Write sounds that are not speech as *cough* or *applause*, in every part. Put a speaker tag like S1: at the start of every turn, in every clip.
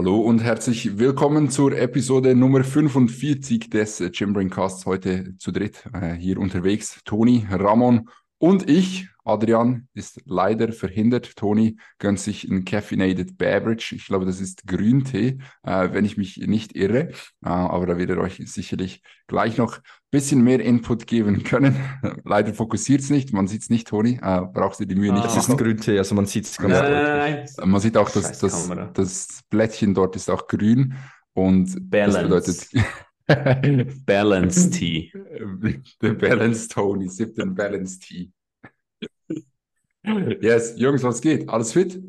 S1: Hallo und herzlich willkommen zur Episode Nummer 45 des Gymbrain Casts. Heute zu dritt äh, hier unterwegs. Toni, Ramon und ich. Adrian ist leider verhindert. Toni gönnt sich ein Caffeinated Beverage. Ich glaube, das ist Grüntee, äh, wenn ich mich nicht irre. Äh, aber da wird er euch sicherlich gleich noch ein bisschen mehr Input geben können. *laughs* leider fokussiert es nicht. Man sieht es nicht, Toni. Äh, brauchst du die Mühe ah, nicht.
S2: Das ist ein Grüntee, also man sieht es ganz
S1: deutlich. Man sieht auch, dass das, das Blättchen dort ist auch grün. Und Balance. das
S2: bedeutet. Balance Tea. *laughs*
S1: Der Balance Tony, siebten Balance Tea. *laughs* Yes, Jungs, was geht? Alles fit?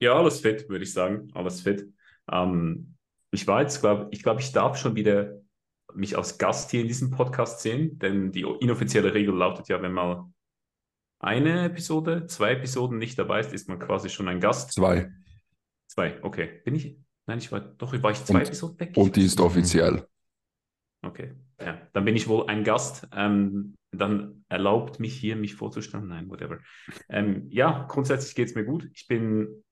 S3: Ja, alles fit, würde ich sagen. Alles fit. Ähm, ich war jetzt, glaube ich, glaube, ich darf schon wieder mich als Gast hier in diesem Podcast sehen, denn die inoffizielle Regel lautet ja, wenn mal eine Episode, zwei Episoden nicht dabei ist, ist man quasi schon ein Gast.
S1: Zwei.
S3: Zwei, okay. Bin ich? Nein, ich war doch, war ich zwei
S1: und,
S3: Episoden weg?
S1: Und die ist offiziell.
S3: Okay, ja, dann bin ich wohl ein Gast. Ähm, dann erlaubt mich hier, mich vorzustellen. Nein, whatever. Ähm, ja, grundsätzlich geht es mir gut. Ich bin,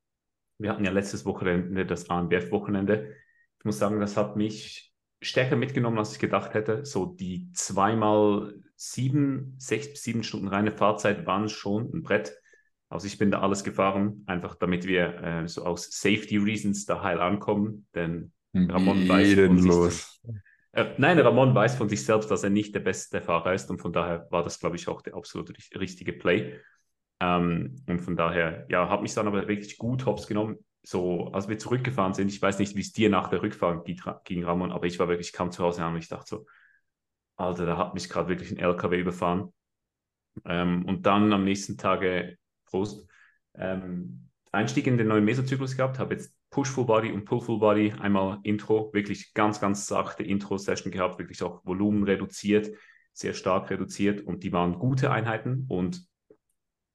S3: wir hatten ja letztes Wochenende das ANBF-Wochenende. Ich muss sagen, das hat mich stärker mitgenommen, als ich gedacht hätte. So die zweimal sieben, sechs bis sieben Stunden reine Fahrzeit waren schon ein Brett. Also ich bin da alles gefahren, einfach damit wir äh, so aus Safety Reasons da heil ankommen. Denn
S1: Ramon weiß los.
S3: Äh, nein, Ramon weiß von sich selbst, dass er nicht der beste Fahrer ist und von daher war das, glaube ich, auch der absolut richtige Play. Ähm, und von daher, ja, habe mich dann aber wirklich gut hops genommen. So, als wir zurückgefahren sind, ich weiß nicht, wie es dir nach der Rückfahrt ging, Ramon, aber ich war wirklich kaum zu Hause und ich dachte so, Alter, da hat mich gerade wirklich ein LKW überfahren. Ähm, und dann am nächsten Tage, Prost, ähm, Einstieg in den neuen Mesozyklus gehabt, habe jetzt Push Full Body und Pull Full Body, einmal Intro, wirklich ganz, ganz sachte Intro-Session gehabt, wirklich auch Volumen reduziert, sehr stark reduziert und die waren gute Einheiten und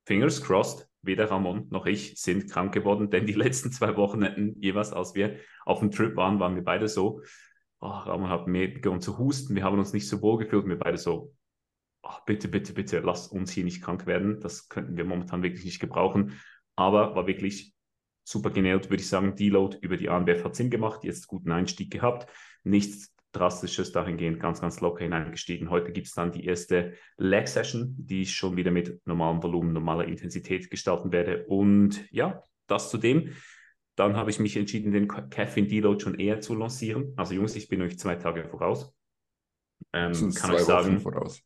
S3: fingers crossed, weder Ramon noch ich sind krank geworden, denn die *laughs* letzten zwei Wochenenden jeweils, als wir auf dem Trip waren, waren wir beide so, oh, Ramon hat mehr begonnen zu husten, wir haben uns nicht so wohl gefühlt, wir beide so, oh, bitte, bitte, bitte, lass uns hier nicht krank werden, das könnten wir momentan wirklich nicht gebrauchen, aber war wirklich super genäht, würde ich sagen. Deload über die ANBF hat Sinn gemacht, jetzt guten Einstieg gehabt. Nichts Drastisches dahingehend, ganz, ganz locker hineingestiegen. Heute gibt es dann die erste Leg-Session, die ich schon wieder mit normalem Volumen, normaler Intensität gestalten werde. Und ja, das zu dem. Dann habe ich mich entschieden, den Caffeine Deload schon eher zu lancieren. Also Jungs, ich bin euch zwei Tage voraus.
S1: Ähm, kann ich sagen, voraus.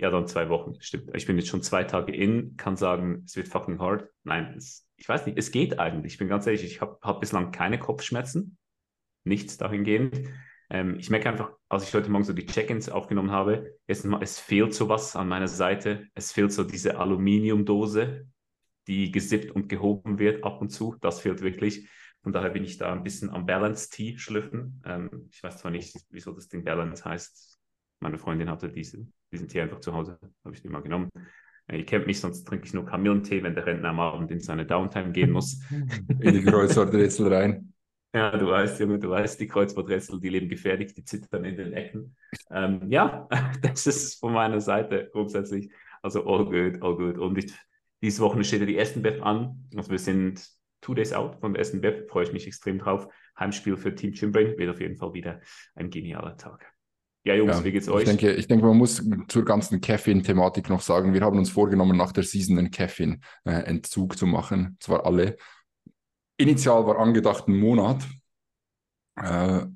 S3: Ja, dann zwei Wochen, stimmt. Ich bin jetzt schon zwei Tage in, kann sagen, es wird fucking hard. Nein, es, ich weiß nicht, es geht eigentlich. Ich bin ganz ehrlich, ich habe hab bislang keine Kopfschmerzen. Nichts dahingehend. Ähm, ich merke einfach, als ich heute Morgen so die Check-ins aufgenommen habe, mal, es fehlt sowas an meiner Seite. Es fehlt so diese Aluminiumdose, die gesippt und gehoben wird ab und zu. Das fehlt wirklich. Von daher bin ich da ein bisschen am Balance Tea schlüpfen. Ähm, ich weiß zwar nicht, wieso das Ding Balance heißt. Meine Freundin hatte diese, diesen Tee einfach zu Hause, habe ich den mal genommen. Ihr kennt mich, sonst trinke ich nur Kamillentee, wenn der Rentner am Abend in seine Downtime gehen muss. *laughs*
S1: In die Kreuzworträtsel rein.
S3: Ja, du weißt, Junge, du weißt, die Kreuzworträtsel, die leben gefährlich, die zittern in den Ecken. Ähm, ja, *laughs* das ist von meiner Seite grundsätzlich. Also all good, all good. Und ich, diese Woche steht ja die ersten Beth an. Also wir sind two days out von der ersten Beth, freue ich mich extrem drauf. Heimspiel für Team Chimbrain wird auf jeden Fall wieder ein genialer Tag. Ja, Jungs, ja, wie geht's euch?
S1: Ich denke, ich denke, man muss zur ganzen Caffeine-Thematik noch sagen, wir haben uns vorgenommen, nach der Season einen Caffeine-Entzug zu machen. Zwar alle. Initial war angedacht ein Monat. Äh,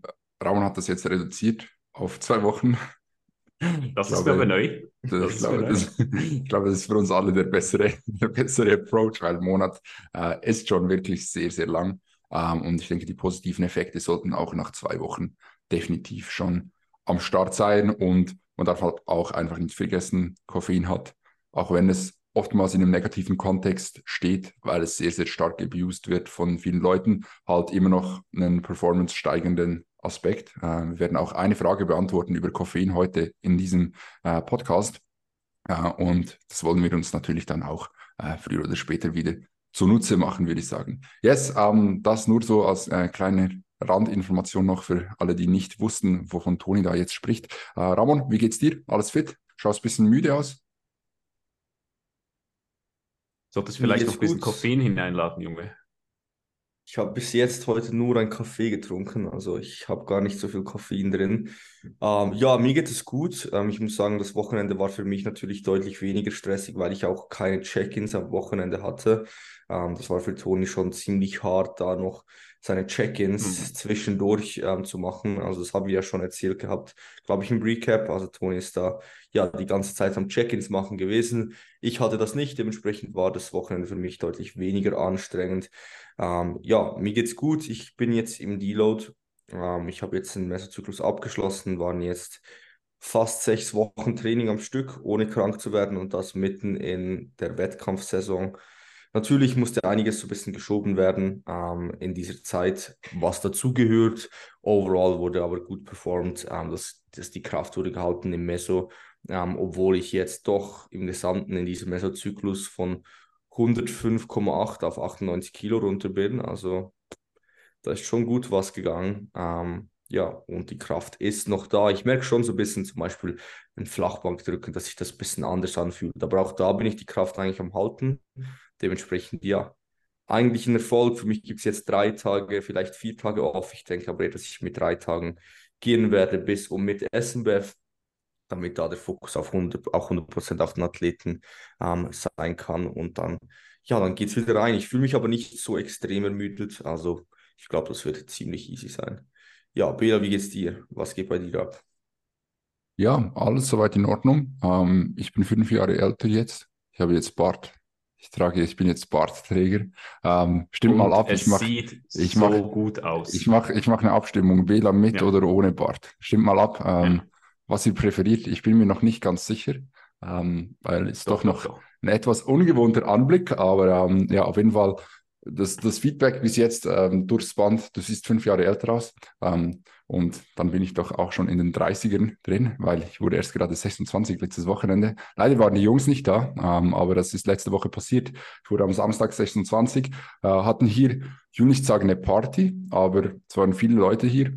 S1: Raum hat das jetzt reduziert auf zwei Wochen.
S3: Das ich ist glaube, neu.
S1: Das ich, glaube, das, ich glaube, das ist für uns alle der bessere, der bessere Approach, weil ein Monat äh, ist schon wirklich sehr, sehr lang. Ähm, und ich denke, die positiven Effekte sollten auch nach zwei Wochen definitiv schon am Start sein und man darf halt auch einfach nicht vergessen, Koffein hat, auch wenn es oftmals in einem negativen Kontext steht, weil es sehr, sehr stark abused wird von vielen Leuten, halt immer noch einen performance steigenden Aspekt. Äh, wir werden auch eine Frage beantworten über Koffein heute in diesem äh, Podcast. Äh, und das wollen wir uns natürlich dann auch äh, früher oder später wieder zunutze machen, würde ich sagen. Yes, ähm, das nur so als äh, kleiner Randinformation noch für alle, die nicht wussten, wovon Toni da jetzt spricht. Äh, Ramon, wie geht's dir? Alles fit? Schaust ein bisschen müde aus?
S3: Solltest vielleicht noch ein bisschen gut? Koffein hineinladen, Junge.
S2: Ich habe bis jetzt heute nur einen Kaffee getrunken, also ich habe gar nicht so viel Koffein drin. Ähm, ja, mir geht es gut. Ähm, ich muss sagen, das Wochenende war für mich natürlich deutlich weniger stressig, weil ich auch keine Check-ins am Wochenende hatte. Ähm, das war für Toni schon ziemlich hart, da noch seine Check-ins mhm. zwischendurch ähm, zu machen. Also das habe ich ja schon erzählt gehabt, glaube ich, im Recap. Also Toni ist da ja die ganze Zeit am Check-ins machen gewesen. Ich hatte das nicht, dementsprechend war das Wochenende für mich deutlich weniger anstrengend. Ähm, ja, mir geht's gut. Ich bin jetzt im Deload. Ähm, ich habe jetzt den Mesozyklus abgeschlossen, waren jetzt fast sechs Wochen Training am Stück, ohne krank zu werden und das mitten in der Wettkampfsaison. Natürlich musste einiges so ein bisschen geschoben werden ähm, in dieser Zeit, was dazugehört. Overall wurde aber gut performt. Ähm, das, das, die Kraft wurde gehalten im Meso, ähm, obwohl ich jetzt doch im Gesamten in diesem Mesozyklus von 105,8 auf 98 Kilo runter bin. Also da ist schon gut was gegangen. Ähm, ja, und die Kraft ist noch da. Ich merke schon so ein bisschen zum Beispiel ein Flachbankdrücken, dass sich das ein bisschen anders anfühlt. Aber auch da bin ich die Kraft eigentlich am Halten. Dementsprechend, ja, eigentlich ein Erfolg. Für mich gibt es jetzt drei Tage, vielleicht vier Tage off. Ich denke aber, dass ich mit drei Tagen gehen werde bis und mit SMBF, damit da der Fokus auf 100, auch 100% auf den Athleten ähm, sein kann. Und dann, ja, dann geht es wieder rein. Ich fühle mich aber nicht so extrem ermüdet. Also ich glaube, das wird ziemlich easy sein. Ja, Bela, wie geht's dir? Was geht bei dir ab?
S1: Ja, alles soweit in Ordnung. Ähm, ich bin fünf Jahre älter jetzt. Ich habe jetzt Bart. Ich trage, ich bin jetzt Bartträger. Ähm, stimmt mal ab.
S3: Es
S1: ich mach,
S3: sieht
S1: ich
S3: so
S1: mach,
S3: gut aus.
S1: Ich mache ich mach eine Abstimmung, Bela mit
S3: Ja.
S1: oder ohne Bart. Stimmt mal ab, ähm,
S3: Ja.
S1: was ihr präferiert. Ich bin mir noch nicht ganz sicher, ähm, weil es doch, noch
S3: doch.
S1: ein etwas ungewohnter Anblick, aber ähm, ja, auf jeden Fall das, das Feedback bis jetzt ähm, durchs Band, du siehst fünf Jahre älter aus. Ähm, und dann bin ich doch auch schon in den 30ern drin, weil ich wurde erst gerade 26 letztes Wochenende. Leider waren die Jungs nicht da, ähm, aber das ist letzte Woche passiert. Ich wurde am Samstag 26, äh, hatten hier, ich will nicht sagen eine Party, aber es waren viele Leute hier.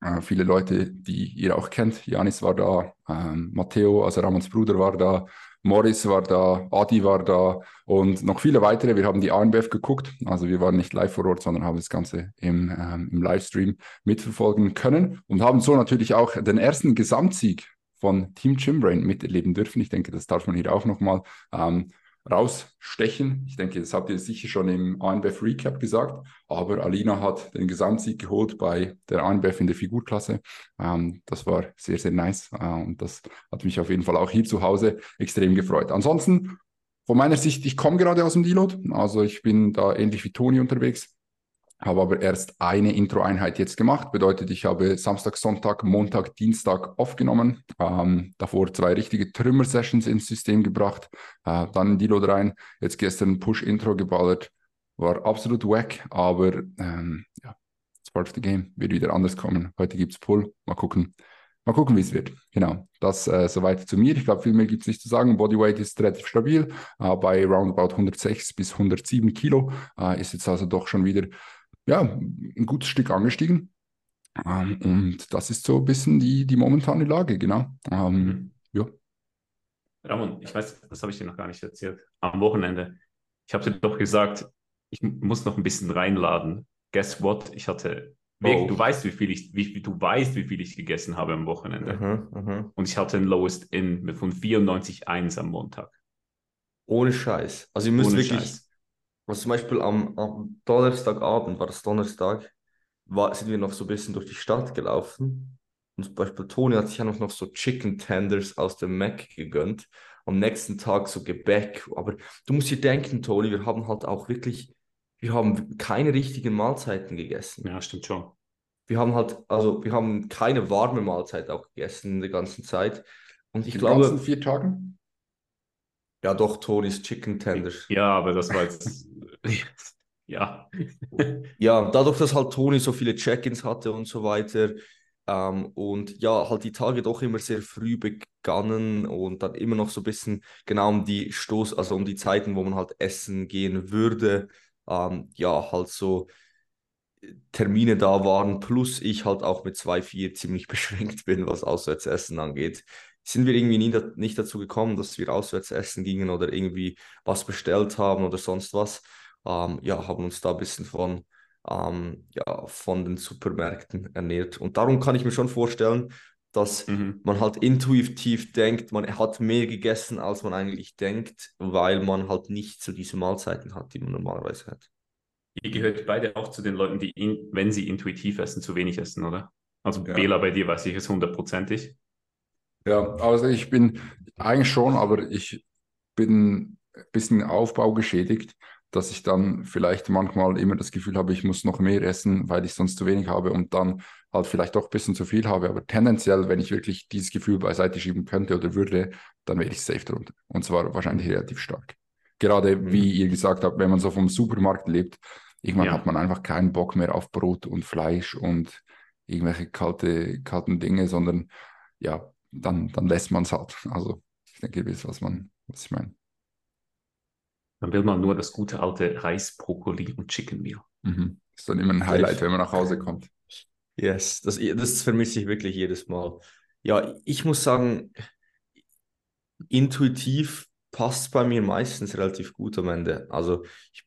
S1: Äh, viele Leute, die ihr auch kennt. Janis war da, ähm, Matteo, also Ramons Bruder war da, Morris war da, Adi war da und noch viele weitere. Wir haben die ANBF geguckt, also wir waren nicht live vor Ort, sondern haben das Ganze im, ähm, im Livestream mitverfolgen können und haben so natürlich auch den ersten Gesamtsieg von Team Gymbrain miterleben dürfen. Ich denke, das darf man hier auch nochmal ähm, rausstechen. Ich denke, das habt ihr sicher schon im ANBF Recap gesagt, aber Alina hat den Gesamtsieg geholt bei der ANBF in der Figurklasse. Ähm, das war sehr, sehr nice äh, und das hat mich auf jeden Fall auch hier zu Hause extrem gefreut. Ansonsten, von meiner Sicht, ich komme gerade aus dem Deload, also ich bin da ähnlich wie Toni unterwegs habe aber erst eine Intro-Einheit jetzt gemacht. Bedeutet, ich habe Samstag, Sonntag, Montag, Dienstag aufgenommen. Ähm, davor zwei richtige Trümmer-Sessions ins System gebracht. Äh, dann Deload rein. Jetzt gestern Push-Intro geballert. War absolut wack, aber ähm, ja, it's part of the game. Wird wieder anders kommen. Heute gibt's Pull. Mal gucken. Mal gucken, wie es wird. Genau, das äh, soweit zu mir. Ich glaube, viel mehr gibt es nicht zu sagen. Bodyweight ist relativ stabil, äh, bei roundabout 106 bis 107 Kilo. Äh, ist jetzt also doch schon wieder ja, ein gutes Stück angestiegen. Ähm, und das ist so ein bisschen die, die momentane Lage, genau. Ähm,
S3: Mhm.
S1: ja.
S3: Ramon, ich weiß, das habe ich dir noch gar nicht erzählt. Am Wochenende. Ich habe dir doch gesagt, ich muss noch ein bisschen reinladen. Guess what? Ich hatte, Weg,
S2: Oh.
S3: du weißt, wie viel ich, wie, du weißt, wie viel ich gegessen habe am Wochenende.
S2: Mhm, mhm.
S3: Und ich hatte ein Lowest In mit von 94,1 am Montag.
S2: Ohne Scheiß. Also ihr müsst
S3: Ohne
S2: wirklich,
S3: Scheiß.
S2: Was zum Beispiel am, am Donnerstagabend, war das Donnerstag, war, sind wir noch so ein bisschen durch die Stadt gelaufen. Und zum Beispiel Toni hat sich ja noch, noch so Chicken Tenders aus dem Mac gegönnt. Am nächsten Tag so Gebäck. Aber du musst dir denken, Toni, wir haben halt auch wirklich, wir haben keine richtigen Mahlzeiten gegessen.
S3: Ja, stimmt schon.
S2: Wir haben halt, also wir haben keine warme Mahlzeit auch gegessen in der ganzen Zeit. Und ich
S1: Die
S2: glaube,
S1: ganzen vier Tagen?
S2: Ja doch, Tonis Chicken Tenders.
S3: Ja, aber das war jetzt. *laughs* ja.
S2: Ja, dadurch, dass halt Toni so viele Check-ins hatte und so weiter ähm, und ja, halt die Tage doch immer sehr früh begannen und dann immer noch so ein bisschen genau um die Stoß, also um die Zeiten, wo man halt essen gehen würde, ähm, ja, halt so Termine da waren, plus ich halt auch mit 2-4 ziemlich *laughs* beschränkt bin, was Auswärtsessen angeht. Sind wir irgendwie nie da, nicht dazu gekommen, dass wir auswärts essen gingen oder irgendwie was bestellt haben oder sonst was. Ähm, ja, haben uns da ein bisschen von ähm, ja, von den Supermärkten ernährt. Und darum kann ich mir schon vorstellen, dass mhm. man halt intuitiv denkt, man hat mehr gegessen, als man eigentlich denkt, weil man halt nicht so diese Mahlzeiten hat, die man normalerweise hat.
S3: Ihr gehört beide auch zu den Leuten, die, in, wenn sie intuitiv essen, zu wenig essen, oder? Also ja. Bela, bei dir weiß ich es hundertprozentig.
S1: Ja, also ich bin eigentlich schon, aber ich bin ein bisschen Aufbau geschädigt, dass ich dann vielleicht manchmal immer das Gefühl habe, ich muss noch mehr essen, weil ich sonst zu wenig habe und dann halt vielleicht doch ein bisschen zu viel habe. Aber tendenziell, wenn ich wirklich dieses Gefühl beiseite schieben könnte oder würde, dann wäre ich safe drunter. Und zwar wahrscheinlich relativ stark. Gerade mhm. wie ihr gesagt habt, wenn man so vom Supermarkt lebt, irgendwann ja. hat man einfach keinen Bock mehr auf Brot und Fleisch und irgendwelche kalte, kalten Dinge, sondern ja, dann, dann lässt man es halt. Also ich denke, ihr wisst, was man, was ich meine.
S3: Dann will man nur das gute alte Reis, Brokkoli und Chicken Meal.
S1: Mhm. Ist dann immer ein Highlight, wenn man nach Hause kommt.
S2: Yes, das, das vermisse ich wirklich jedes Mal. Ja, ich muss sagen, intuitiv passt bei mir meistens relativ gut am Ende. Also ich,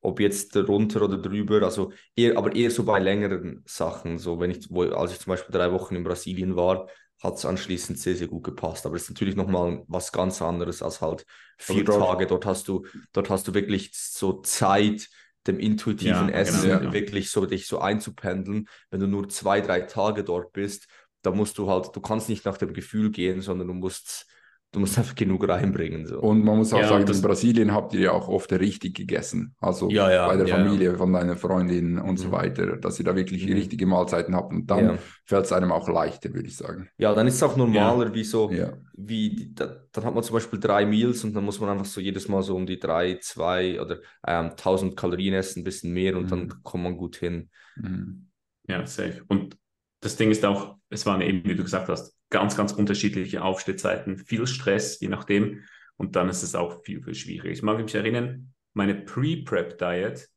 S2: ob jetzt runter oder drüber, also eher, aber eher so bei längeren Sachen. So wenn ich, wo, als ich zum Beispiel drei Wochen in Brasilien war, hat es anschließend sehr, sehr gut gepasst. Aber es ist natürlich nochmal was ganz anderes als halt vier dort, Tage. Dort hast du, dort hast du wirklich so Zeit, dem intuitiven ja, Essen genau, ja. wirklich so dich so einzupendeln. Wenn du nur zwei, drei Tage dort bist, da musst du halt, du kannst nicht nach dem Gefühl gehen, sondern du musst du musst einfach genug reinbringen. So.
S1: Und man muss auch ja, sagen, in Brasilien habt ihr ja auch oft richtig gegessen. Also ja, ja, bei der Familie von deiner Freundin und mhm. so weiter, dass ihr da wirklich mhm. richtige Mahlzeiten habt. Und dann fällt es einem auch leichter, würde ich sagen.
S2: Ja, dann ist es auch normaler, wie so, wie, da, dann hat man zum Beispiel drei Meals und dann muss man einfach so jedes Mal so um die drei, zwei oder ähm, 1000 Kalorien essen, ein bisschen mehr und mhm. dann kommt man gut hin.
S3: Mhm. Ja, safe. Und das Ding ist auch, es waren eben, wie du gesagt hast, ganz, ganz unterschiedliche Aufstehzeiten, viel Stress, je nachdem. Und dann ist es auch viel, viel schwieriger. Ich mag mich erinnern, meine Pre-Prep-Diet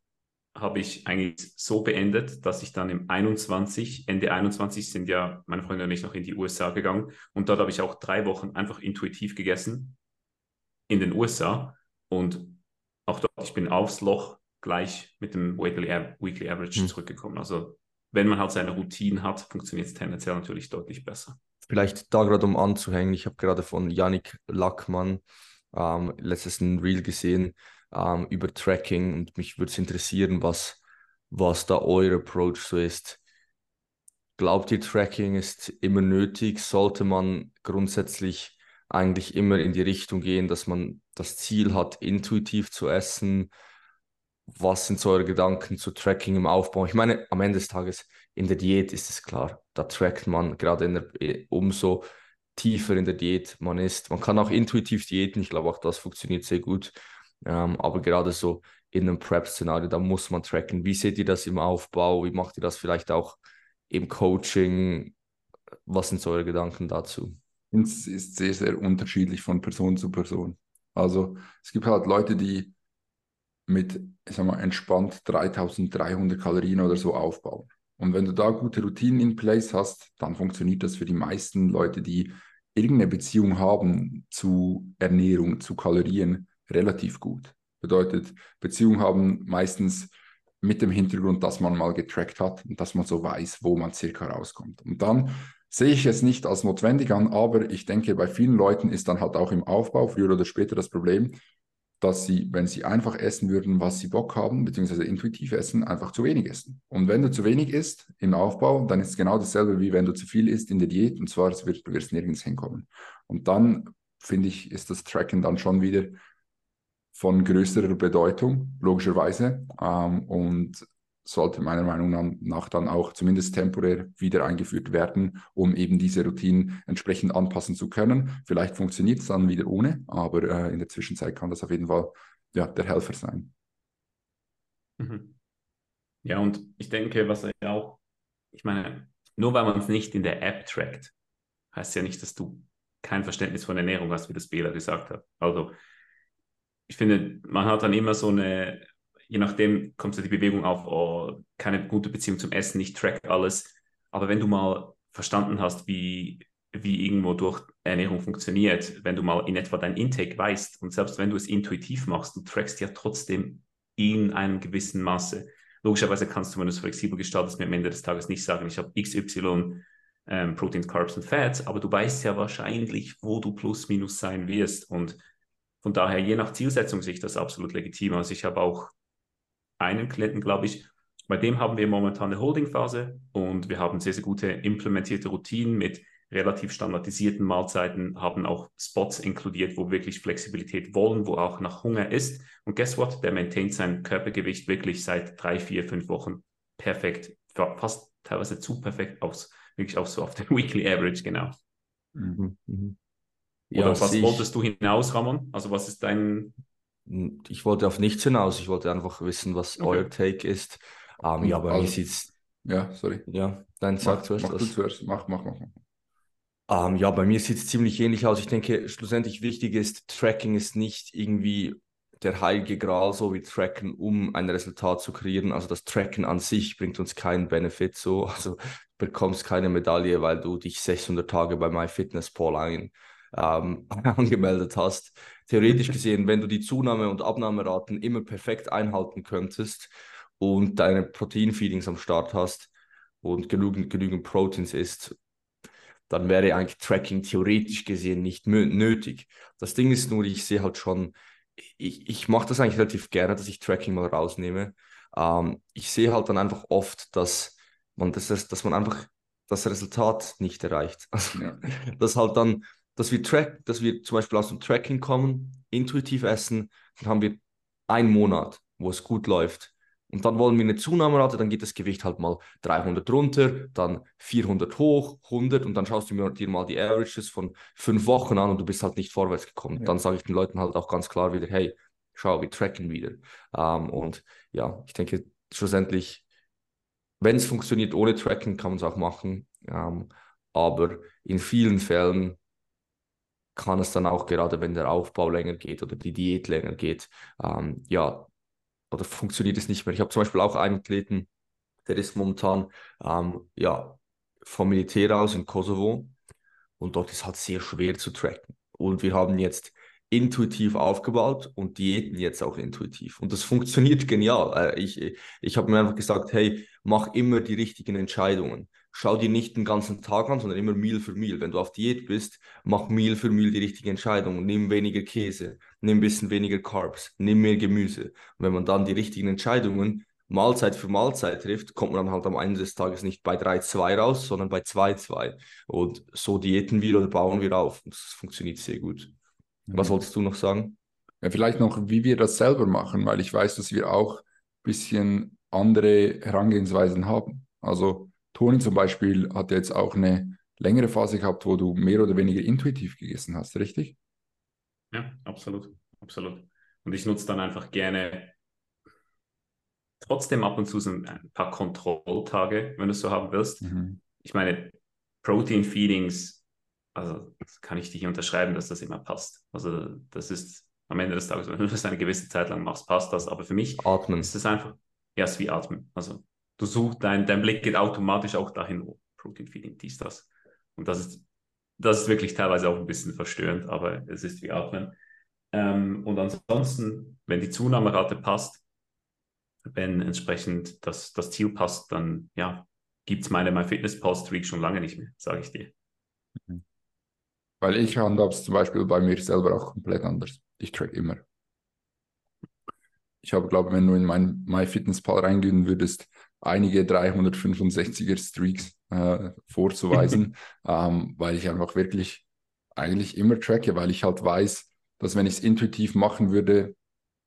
S3: habe ich eigentlich so beendet, dass ich dann im 21, Ende 21 sind ja meine Freunde und ich noch in die USA gegangen und dort habe ich auch drei Wochen einfach intuitiv gegessen in den USA und auch dort, ich bin aufs Loch gleich mit dem Weekly, Weekly Average mhm. zurückgekommen. Also wenn man halt seine Routine hat, funktioniert es tendenziell natürlich deutlich besser.
S2: Vielleicht da gerade um anzuhängen, ich habe gerade von Yannick Lackmann ähm, letztes ein Reel gesehen ähm, über Tracking und mich würde es interessieren, was, was da euer Approach so ist. Glaubt ihr, Tracking ist immer nötig? Sollte man grundsätzlich eigentlich immer in die Richtung gehen, dass man das Ziel hat, intuitiv zu essen? was sind so eure Gedanken zu Tracking im Aufbau? Ich meine, am Ende des Tages in der Diät ist es klar, da trackt man gerade der, eh, umso tiefer in der Diät man ist. Man kann auch intuitiv diäten, ich glaube auch das funktioniert sehr gut, ähm, aber gerade so in einem Prep-Szenario, da muss man tracken. Wie seht ihr das im Aufbau? Wie macht ihr das vielleicht auch im Coaching? Was sind so eure Gedanken dazu?
S1: Es ist sehr, sehr unterschiedlich von Person zu Person. Also es gibt halt Leute, die mit, ich sag mal, entspannt 3300 Kalorien oder so aufbauen. Und wenn du da gute Routinen in place hast, dann funktioniert das für die meisten Leute, die irgendeine Beziehung haben zu Ernährung, zu Kalorien, relativ gut. Bedeutet, Beziehungen haben meistens mit dem Hintergrund, dass man mal getrackt hat und dass man so weiß, wo man circa rauskommt. Und dann sehe ich es nicht als notwendig an, aber ich denke, bei vielen Leuten ist dann halt auch im Aufbau früher oder später das Problem, dass sie, wenn sie einfach essen würden, was sie Bock haben, beziehungsweise intuitiv essen, einfach zu wenig essen. Und wenn du zu wenig isst im Aufbau, dann ist es genau dasselbe, wie wenn du zu viel isst in der Diät, und zwar, wird, du wirst nirgends hinkommen. Und dann, finde ich, ist das Tracken dann schon wieder von größerer Bedeutung, logischerweise. Ähm, und sollte meiner Meinung nach dann auch zumindest temporär wieder eingeführt werden, um eben diese Routinen entsprechend anpassen zu können. Vielleicht funktioniert es dann wieder ohne, aber äh, in der Zwischenzeit kann das auf jeden Fall ja, der Helfer sein.
S3: Mhm. Ja, und ich denke, was ja auch, ich meine, nur weil man es nicht in der App trackt, heißt ja nicht, dass du kein Verständnis von Ernährung hast, wie das Bela gesagt hat. Also ich finde, man hat dann immer so eine je nachdem kommt so die Bewegung auf, oh, keine gute Beziehung zum Essen, ich track alles. Aber wenn du mal verstanden hast, wie, wie irgendwo durch Ernährung funktioniert, wenn du mal in etwa dein Intake weißt und selbst wenn du es intuitiv machst, du trackst ja trotzdem in einem gewissen Maße. Logischerweise kannst du, wenn du es flexibel gestaltest, mir am Ende des Tages nicht sagen, ich habe XY ähm, Proteins, Carbs und Fats, aber du weißt ja wahrscheinlich, wo du plus minus sein wirst. Und von daher, je nach Zielsetzung, sehe ich das absolut legitim. Also ich habe auch einen Klienten, glaube ich, bei dem haben wir momentan eine Holding-Phase und wir haben sehr, sehr gute implementierte Routinen mit relativ standardisierten Mahlzeiten, haben auch Spots inkludiert, wo wirklich Flexibilität wollen, wo auch nach Hunger ist. Und guess what? Der maintaint sein Körpergewicht wirklich seit drei, vier, fünf Wochen perfekt, fast teilweise zu perfekt aus, wirklich auch so auf der *laughs* Weekly Average, genau. Mhm. Mhm. Oder ja, was wolltest du hinaus, Ramon? Also was ist dein...
S2: Ich wollte auf nichts hinaus, ich wollte einfach wissen, was okay. euer Take ist. Um, ähm, ja, bei also, mir sieht
S1: Ja, sorry.
S2: Ja, dann sag mach,
S1: zuerst mach was. Du zuerst. Mach, mach, mach.
S2: Um, ähm, ja, bei mir sieht es ziemlich ähnlich aus. Ich denke, schlussendlich wichtig ist, Tracking ist nicht irgendwie der heilige Gral, so wie Tracken, um ein Resultat zu kreieren. Also das Tracken an sich bringt uns keinen Benefit so. *laughs* Also du bekommst keine Medaille, weil du dich 600 Tage bei MyFitnessPal ein, ähm, *laughs* angemeldet hast. Theoretisch gesehen, wenn du die Zunahme- und Abnahmeraten immer perfekt einhalten könntest und deine Proteinfeedings am Start hast und genügend, genügend Proteins isst, dann wäre eigentlich Tracking theoretisch gesehen nicht nötig. Das Ding ist nur, ich sehe halt schon, ich, ich mache das eigentlich relativ gerne, dass ich Tracking mal rausnehme. Ähm, ich sehe halt dann einfach oft, dass man, das ist, dass man einfach das Resultat nicht erreicht. Also, ja. *laughs* dass halt dann, dass wir track, dass wir zum Beispiel aus dem Tracking kommen, intuitiv essen, dann haben wir einen Monat, wo es gut läuft. Und dann wollen wir eine Zunahmerate, dann geht das Gewicht halt mal 300 runter, dann 400 hoch, 100 und dann schaust du dir mal die Averages von fünf Wochen an und du bist halt nicht vorwärts gekommen. Ja. Dann sage ich den Leuten halt auch ganz klar wieder, hey, schau, wir tracken wieder. Ähm, und ja, ich denke, schlussendlich, wenn es funktioniert ohne Tracking, kann man es auch machen. Ähm, aber in vielen Fällen kann es dann auch, gerade wenn der Aufbau länger geht oder die Diät länger geht, ähm, ja, oder funktioniert es nicht mehr. Ich habe zum Beispiel auch einen Athleten, der ist momentan ähm, ja, vom Militär aus in Kosovo und dort ist halt sehr schwer zu tracken. Und wir haben jetzt intuitiv aufgebaut und Diäten jetzt auch intuitiv. Und das funktioniert genial. Äh, ich, ich habe mir einfach gesagt, hey, mach immer die richtigen Entscheidungen schau dir nicht den ganzen Tag an, sondern immer Meal für Meal. Wenn du auf Diät bist, mach Meal für Meal die richtige Entscheidung. Nimm weniger Käse, nimm ein bisschen weniger Carbs, nimm mehr Gemüse. Und wenn man dann die richtigen Entscheidungen Mahlzeit für Mahlzeit trifft, kommt man dann halt am Ende des Tages nicht bei 3-2 raus, sondern bei 2-2. Und so diäten wir oder bauen wir auf. Und das funktioniert sehr gut. Mhm. Was wolltest du noch sagen?
S1: Ja, vielleicht noch, wie wir das selber machen, weil ich weiß, dass wir auch ein bisschen andere Herangehensweisen haben. Also Toni zum Beispiel hat jetzt auch eine längere Phase gehabt, wo du mehr oder weniger intuitiv gegessen hast, richtig?
S3: Ja, absolut, absolut. Und ich nutze dann einfach gerne trotzdem ab und zu so ein paar Kontrolltage, wenn du es so haben willst. Mhm. Ich meine, Protein Feedings, also kann ich dich unterschreiben, dass das immer passt. Also das ist am Ende des Tages, wenn du das eine gewisse Zeit lang machst, passt das. Aber für mich
S2: Atmen.
S3: ist es einfach erst wie Atmen. Also du suchst, dein, dein Blick geht automatisch auch dahin, wo Protein Feeding, dies, das. Und das ist, das ist wirklich teilweise auch ein bisschen verstörend, aber es ist wie Atmen. Ähm, und ansonsten, wenn die Zunahmerate passt, wenn entsprechend das, das Ziel passt, dann ja, gibt es meine MyFitnessPal-Streak schon lange nicht mehr, sage ich dir.
S1: Mhm. Weil ich handhabe es zum Beispiel bei mir selber auch komplett anders. Ich track immer. Ich habe, glaube wenn du in mein MyFitnessPal reingehen würdest, einige 365er Streaks äh, vorzuweisen, *laughs* ähm, weil ich einfach wirklich eigentlich immer tracke, weil ich halt weiß, dass wenn ich es intuitiv machen würde,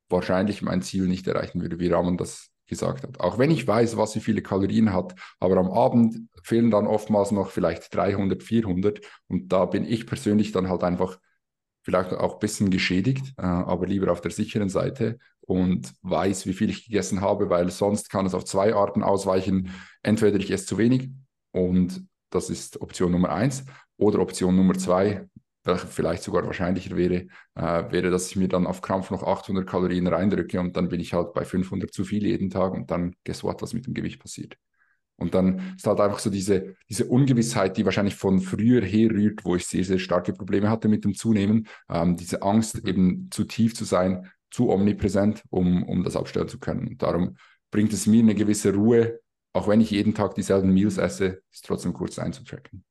S1: wahrscheinlich mein Ziel nicht erreichen würde, wie Raman das gesagt hat. Auch wenn ich weiß, was wie viele Kalorien hat, aber am Abend fehlen dann oftmals noch vielleicht 300, 400 und da bin ich persönlich dann halt einfach vielleicht auch ein bisschen geschädigt, äh, aber lieber auf der sicheren Seite und weiß, wie viel ich gegessen habe, weil sonst kann es auf zwei Arten ausweichen. Entweder ich esse zu wenig und das ist Option Nummer eins oder Option Nummer zwei, welche vielleicht sogar wahrscheinlicher wäre, äh, wäre, dass ich mir dann auf Krampf noch 800 Kalorien reindrücke und dann bin ich halt bei 500 zu viel jeden Tag und dann guess what, was mit dem Gewicht passiert. Und dann ist halt einfach so diese, diese Ungewissheit, die wahrscheinlich von früher herrührt, wo ich sehr, sehr starke Probleme hatte mit dem Zunehmen. Ähm, diese Angst, mhm. eben zu tief zu sein, zu omnipräsent, um, um das abstellen zu können. Und darum bringt es mir eine gewisse Ruhe, auch wenn ich jeden Tag dieselben Meals esse, ist trotzdem kurz einzutracken.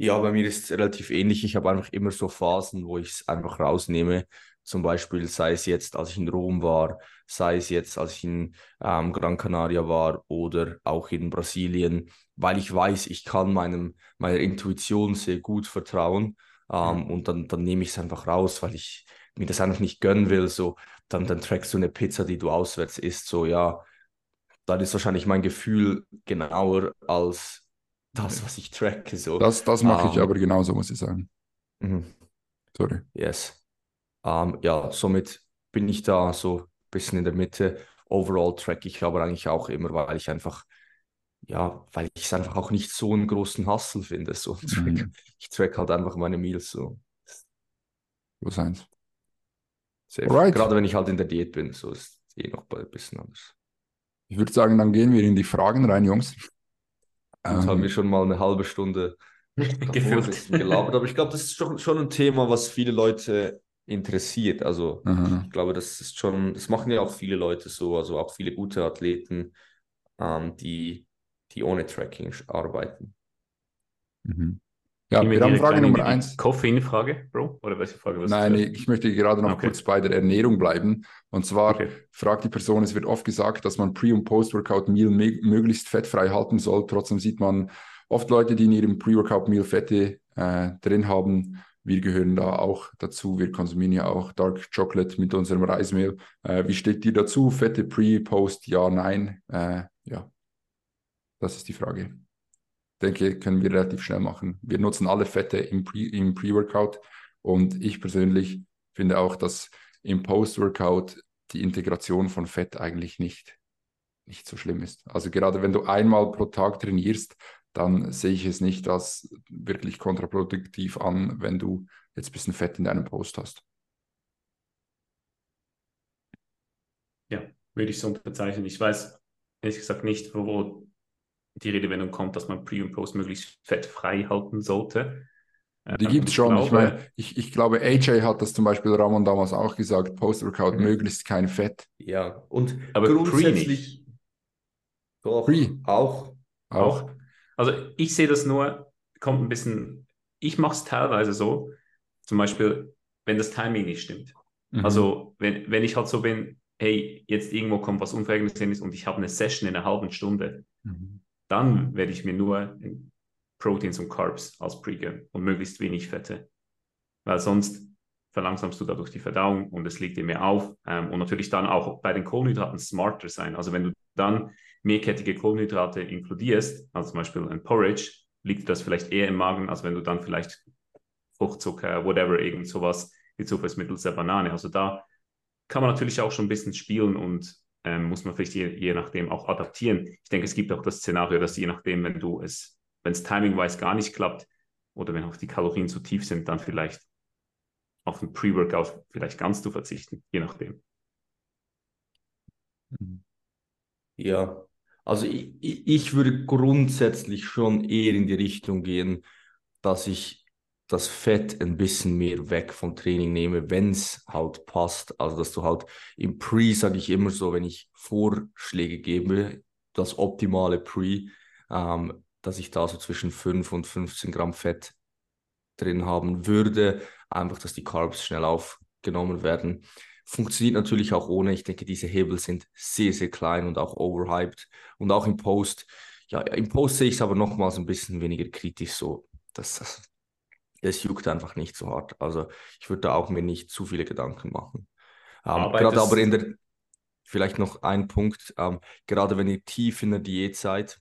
S2: Ja, bei mir ist es relativ ähnlich. Ich habe einfach immer so Phasen, wo ich es einfach rausnehme. Zum Beispiel, sei es jetzt, als ich in Rom war, sei es jetzt, als ich in ähm, Gran Canaria war oder auch in Brasilien, weil ich weiß, ich kann meinem, meiner Intuition sehr gut vertrauen. Ähm, und dann, dann nehme ich es einfach raus, weil ich mir das einfach nicht gönnen will. So, dann, dann trackst du eine Pizza, die du auswärts isst. So, ja, dann ist wahrscheinlich mein Gefühl genauer als das, was ich tracke. So.
S1: Das, das mache um, ich ähm, aber genauso, muss ich sagen.
S2: Mhm.
S1: Sorry.
S2: Yes. Ähm, ja, somit bin ich da so ein bisschen in der Mitte. Overall track ich aber eigentlich auch immer, weil ich einfach, ja, weil ich es einfach auch nicht so einen großen Hustle finde. So. Mhm. Ich track halt einfach meine Meals so.
S1: Plus eins.
S2: Gerade wenn ich halt in der Diät bin, so ist es eh noch ein bisschen anders.
S1: Ich würde sagen, dann gehen wir in die Fragen rein, Jungs.
S2: Jetzt ähm, haben wir schon mal eine halbe Stunde *laughs* gelabert, aber ich glaube, das ist schon, schon ein Thema, was viele Leute interessiert. Also Aha. ich glaube, das ist schon, das machen ja auch viele Leute so, also auch viele gute Athleten, ähm, die, die ohne Tracking arbeiten.
S1: Mhm. Ja, wir haben Frage Nummer eins.
S3: Koffeinfrage, Bro? Oder welche Frage?
S1: Nein, ich möchte gerade noch okay. kurz bei der Ernährung bleiben. Und zwar okay. fragt die Person, es wird oft gesagt, dass man Pre- und Post-Workout-Meal möglichst fettfrei halten soll. Trotzdem sieht man oft Leute, die in ihrem Pre-Workout-Meal Fette äh, drin haben. Wir gehören da auch dazu. Wir konsumieren ja auch Dark Chocolate mit unserem Reismehl. Äh, wie steht ihr dazu? Fette Pre, Post, ja, nein? Äh, ja, das ist die Frage denke, können wir relativ schnell machen. Wir nutzen alle Fette im, Pre Pre-Workout und ich persönlich finde auch, dass im Post-Workout die Integration von Fett eigentlich nicht, nicht so schlimm ist. Also gerade wenn du einmal pro Tag trainierst, dann sehe ich es nicht als wirklich kontraproduktiv an, wenn du jetzt ein bisschen Fett in deinem Post hast.
S3: Ja, würde ich so unterzeichnen. Ich weiß ehrlich gesagt nicht, wo die Redewendung kommt, dass man Pre und Post möglichst fettfrei halten sollte.
S1: Die ähm, gibt es schon. Glaube, ich meine, ich, ich glaube, AJ hat das zum Beispiel Ramon damals auch gesagt, Post-Workout mhm. möglichst kein Fett.
S2: Ja, und aber grundsätzlich
S1: doch, Pre.
S2: auch.
S3: Auch. Also ich sehe das nur, kommt ein bisschen, ich mache es teilweise so, zum Beispiel, wenn das Timing nicht stimmt. Mhm. Also wenn, wenn ich halt so bin, hey, jetzt irgendwo kommt was Unvorhergesehenes und ich habe eine Session in einer halben Stunde, mhm dann werde ich mir nur Proteins und Carbs als Pre gönnen und möglichst wenig Fette. Weil sonst verlangsamst du dadurch die Verdauung und es liegt dir mehr auf. Ähm, und natürlich dann auch bei den Kohlenhydraten smarter sein. Also wenn du dann mehrkettige Kohlenhydrate inkludierst, also zum Beispiel ein Porridge, liegt das vielleicht eher im Magen, als wenn du dann vielleicht Fruchtzucker, whatever, irgend sowas hinzufügst mittels der Banane. Also da kann man natürlich auch schon ein bisschen spielen und ähm, muss man vielleicht je, je nachdem auch adaptieren. Ich denke, es gibt auch das Szenario, dass je nachdem, wenn du es, wenn es timing-wise gar nicht klappt oder wenn auch die Kalorien zu tief sind, dann vielleicht auf ein Pre-Workout vielleicht ganz zu verzichten, je nachdem.
S2: Ja, also ich, ich würde grundsätzlich schon eher in die Richtung gehen, dass ich das Fett ein bisschen mehr weg vom Training nehme, wenn es halt passt. Also, dass du halt im Pre, sage ich immer so, wenn ich Vorschläge gebe, das optimale Pre, ähm, dass ich da so zwischen 5 und 15 Gramm Fett drin haben würde. Einfach, dass die Carbs schnell aufgenommen werden. Funktioniert natürlich auch ohne. Ich denke, diese Hebel sind sehr, sehr klein und auch overhyped. Und auch im Post, ja, im Post sehe ich es aber nochmals ein bisschen weniger kritisch so. Das, *laughs* das es juckt einfach nicht so hart. Also ich würde da auch mir nicht zu viele Gedanken machen. Ähm, gerade aber in der, vielleicht noch ein Punkt, ähm, gerade wenn ihr tief in der Diät seid,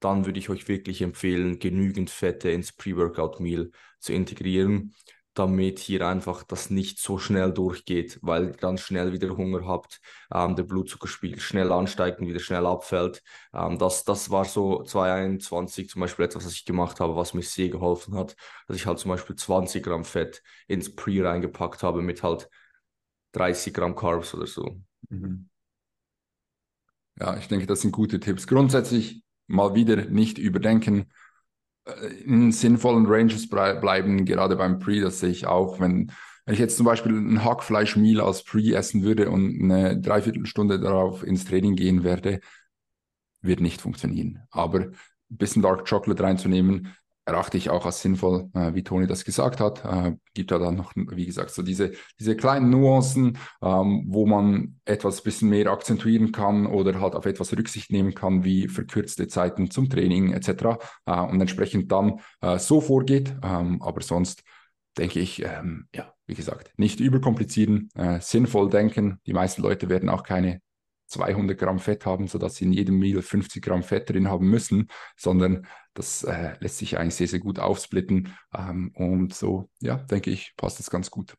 S2: dann würde ich euch wirklich empfehlen, genügend Fette ins Pre-Workout-Meal zu integrieren damit hier einfach das nicht so schnell durchgeht, weil ihr dann schnell wieder Hunger habt, ähm, der Blutzuckerspiegel schnell ansteigt und wieder schnell abfällt. Ähm, das, das war so 2021 zum Beispiel etwas, was ich gemacht habe, was mir sehr geholfen hat, dass ich halt zum Beispiel 20 Gramm Fett ins Pre reingepackt habe mit halt 30 Gramm Carbs oder so. Mhm.
S1: Ja, ich denke, das sind gute Tipps. Grundsätzlich mal wieder nicht überdenken in sinnvollen Ranges bleiben, gerade beim Pre, das sehe ich auch, wenn wenn ich jetzt zum Beispiel ein Hackfleischmeal als Pre essen würde und eine Dreiviertelstunde darauf ins Training gehen werde, wird nicht funktionieren. Aber ein bisschen Dark Chocolate reinzunehmen, erachte ich auch als sinnvoll, äh, wie Toni das gesagt hat. Äh, gibt ja dann noch, wie gesagt, so diese, diese kleinen Nuancen, ähm, wo man etwas bisschen mehr akzentuieren kann oder halt auf etwas Rücksicht nehmen kann, wie verkürzte Zeiten zum Training etc. Äh, und entsprechend dann äh, so vorgeht. Ähm, aber sonst denke ich, ähm, ja, wie gesagt, nicht überkomplizieren, äh, sinnvoll denken. Die meisten Leute werden auch keine 200 Gramm Fett haben, sodass sie in jedem Meal 50 Gramm Fett drin haben müssen, sondern das äh, lässt sich eigentlich sehr, sehr gut aufsplitten. Ähm, und so, ja, denke ich, passt das ganz gut.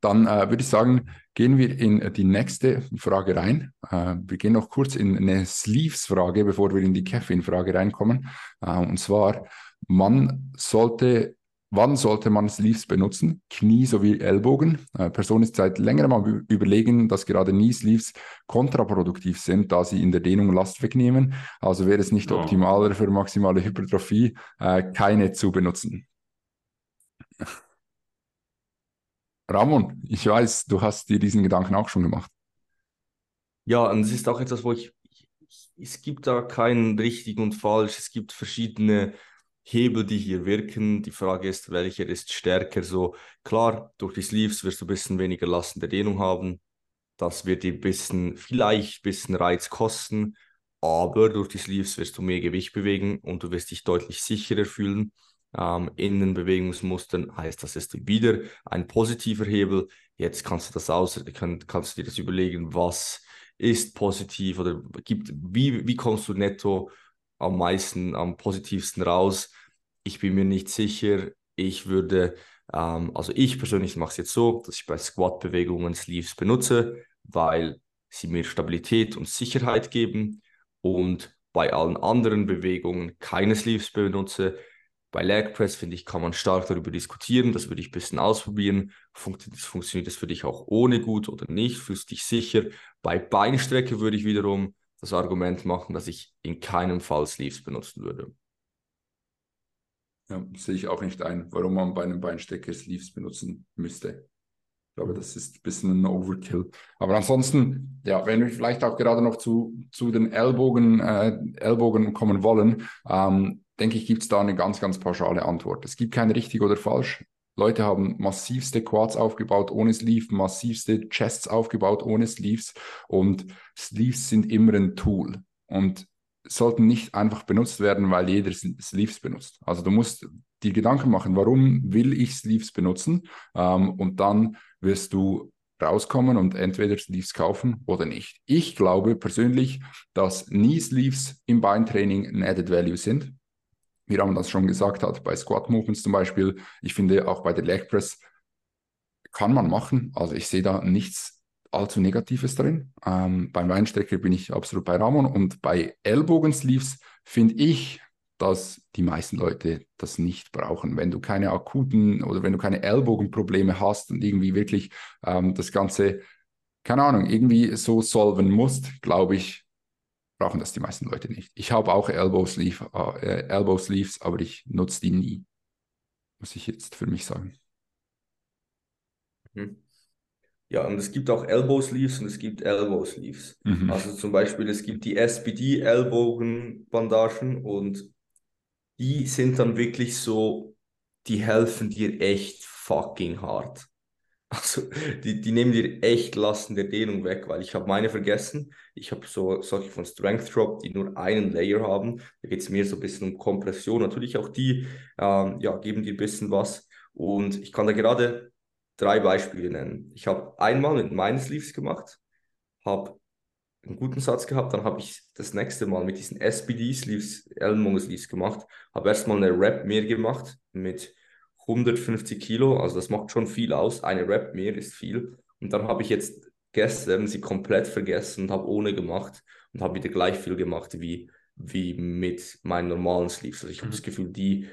S1: Dann äh, würde ich sagen, gehen wir in die nächste Frage rein. Äh, wir gehen noch kurz in eine Sleeves-Frage, bevor wir in die Caffeine-Frage reinkommen. Äh, und zwar, man sollte Wann sollte man Sleeves benutzen? Knie sowie Ellbogen. Äh, Person ist seit längerem am Überlegen, dass gerade Knee-Sleeves kontraproduktiv sind, da sie in der Dehnung Last wegnehmen. Also wäre es nicht oh. optimaler für maximale Hypertrophie, äh, keine zu benutzen. Ramon, ich weiß, du hast dir diesen Gedanken auch schon gemacht.
S2: Ja, und es ist auch etwas, wo ich, ich es gibt da keinen richtig und falsch. Es gibt verschiedene Hebel, die hier wirken. Die Frage ist, welcher ist stärker? So klar, durch die Sleeves wirst du ein bisschen weniger Last in der Dehnung haben. Das wird dir ein bisschen, vielleicht ein bisschen Reiz kosten, aber durch die Sleeves wirst du mehr Gewicht bewegen und du wirst dich deutlich sicherer fühlen. Ähm, in den Bewegungsmustern heißt das ist wieder ein positiver Hebel. Jetzt kannst du das aus, kann, kannst du dir das überlegen, was ist positiv oder gibt, wie, wie kommst du netto am meisten, am positivsten raus. Ich bin mir nicht sicher. Ich würde, ähm, also ich persönlich mache es jetzt so, dass ich bei Squat-Bewegungen Sleeves benutze, weil sie mir Stabilität und Sicherheit geben und bei allen anderen Bewegungen keine Sleeves benutze. Bei Leg Press finde ich, kann man stark darüber diskutieren. Das würde ich ein bisschen ausprobieren. Funkt, funktioniert das für dich auch ohne gut oder nicht? Fühlst dich sicher? Bei Beinstrecke würde ich wiederum das Argument machen, dass ich in keinem Fall Sleeves benutzen würde.
S1: Ja, sehe ich auch nicht ein, warum man bei einem Beinstecker Sleeves benutzen müsste. Ich glaube, das ist ein bisschen ein Overkill. Aber ansonsten, ja, wenn wir vielleicht auch gerade noch zu, zu den Ellbogen, äh, Ellbogen kommen wollen, ähm, denke ich, gibt es da eine ganz, ganz pauschale Antwort. Es gibt kein richtig oder falsch. Leute haben massivste Quads aufgebaut ohne Sleeve, massivste Chests aufgebaut ohne Sleeves und Sleeves sind immer ein Tool und sollten nicht einfach benutzt werden, weil jeder Sleeves benutzt. Also du musst dir Gedanken machen, warum will ich Sleeves benutzen ähm, und dann wirst du rauskommen und entweder Sleeves kaufen oder nicht. Ich glaube persönlich, dass nie Sleeves im Beintraining ein Added Value sind wie Raman das schon gesagt hat, bei Squat Movements zum Beispiel. Ich finde auch bei der Leg Press kann man machen. Also ich sehe da nichts allzu Negatives drin. Ähm, beim Weinstrecker bin ich absolut bei Ramon und bei Ellbogensleeves finde ich, dass die meisten Leute das nicht brauchen. Wenn du keine akuten oder wenn du keine Ellbogenprobleme hast und irgendwie wirklich ähm, das Ganze, keine Ahnung, irgendwie so solven musst, glaube ich, brauchen das die meisten Leute nicht. Ich habe auch Elbow, Sleeve, äh, Elbow Sleeves, aber ich nutze die nie. Muss ich jetzt für mich sagen.
S2: Mhm. Ja, und es gibt auch Elbow Sleeves und es gibt Elbow Sleeves. Mhm. Also zum Beispiel, es gibt die SPD Ellbogenbandagen und die sind dann wirklich so, die helfen dir echt fucking hart. Also die, die nehmen dir echt Lasten der Dehnung weg, weil ich habe meine vergessen. Ich habe so solche von Strength Drop, die nur einen Layer haben. Da geht es mir so ein bisschen um Kompression. Natürlich auch die ähm, ja, geben dir ein bisschen was. Und ich kann da gerade drei Beispiele nennen. Ich habe einmal mit meinen Sleeves gemacht, habe einen guten Satz gehabt, dann habe ich das nächste Mal mit diesen SPD-Sleeves, Ellenbogen-Sleeves gemacht, habe erstmal eine Rap mehr gemacht mit 150 Kilo, also das macht schon viel aus. Eine Rap mehr ist viel. Und dann habe ich jetzt gestern sie komplett vergessen und habe ohne gemacht und habe wieder gleich viel gemacht wie, wie mit meinen normalen Sleeves. Also ich habe mhm. das Gefühl, die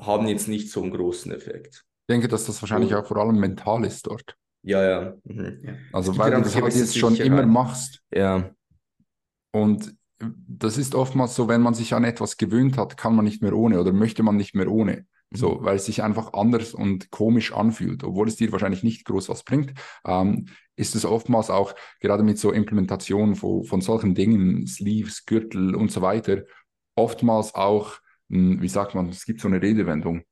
S2: haben jetzt nicht so einen großen Effekt.
S1: Ich denke, dass das wahrscheinlich und, auch vor allem mental ist dort.
S2: Ja, ja. Mhm. ja.
S1: Also weil du das halt jetzt schon immer machst.
S2: Ja.
S1: Und das ist oftmals so, wenn man sich an etwas gewöhnt hat, kann man nicht mehr ohne oder möchte man nicht mehr ohne. So, weil es sich einfach anders und komisch anfühlt, obwohl es dir wahrscheinlich nicht groß was bringt, ähm, ist es oftmals auch gerade mit so Implementationen von, von solchen Dingen, Sleeves, Gürtel und so weiter, oftmals auch, wie sagt man, es gibt so eine Redewendung.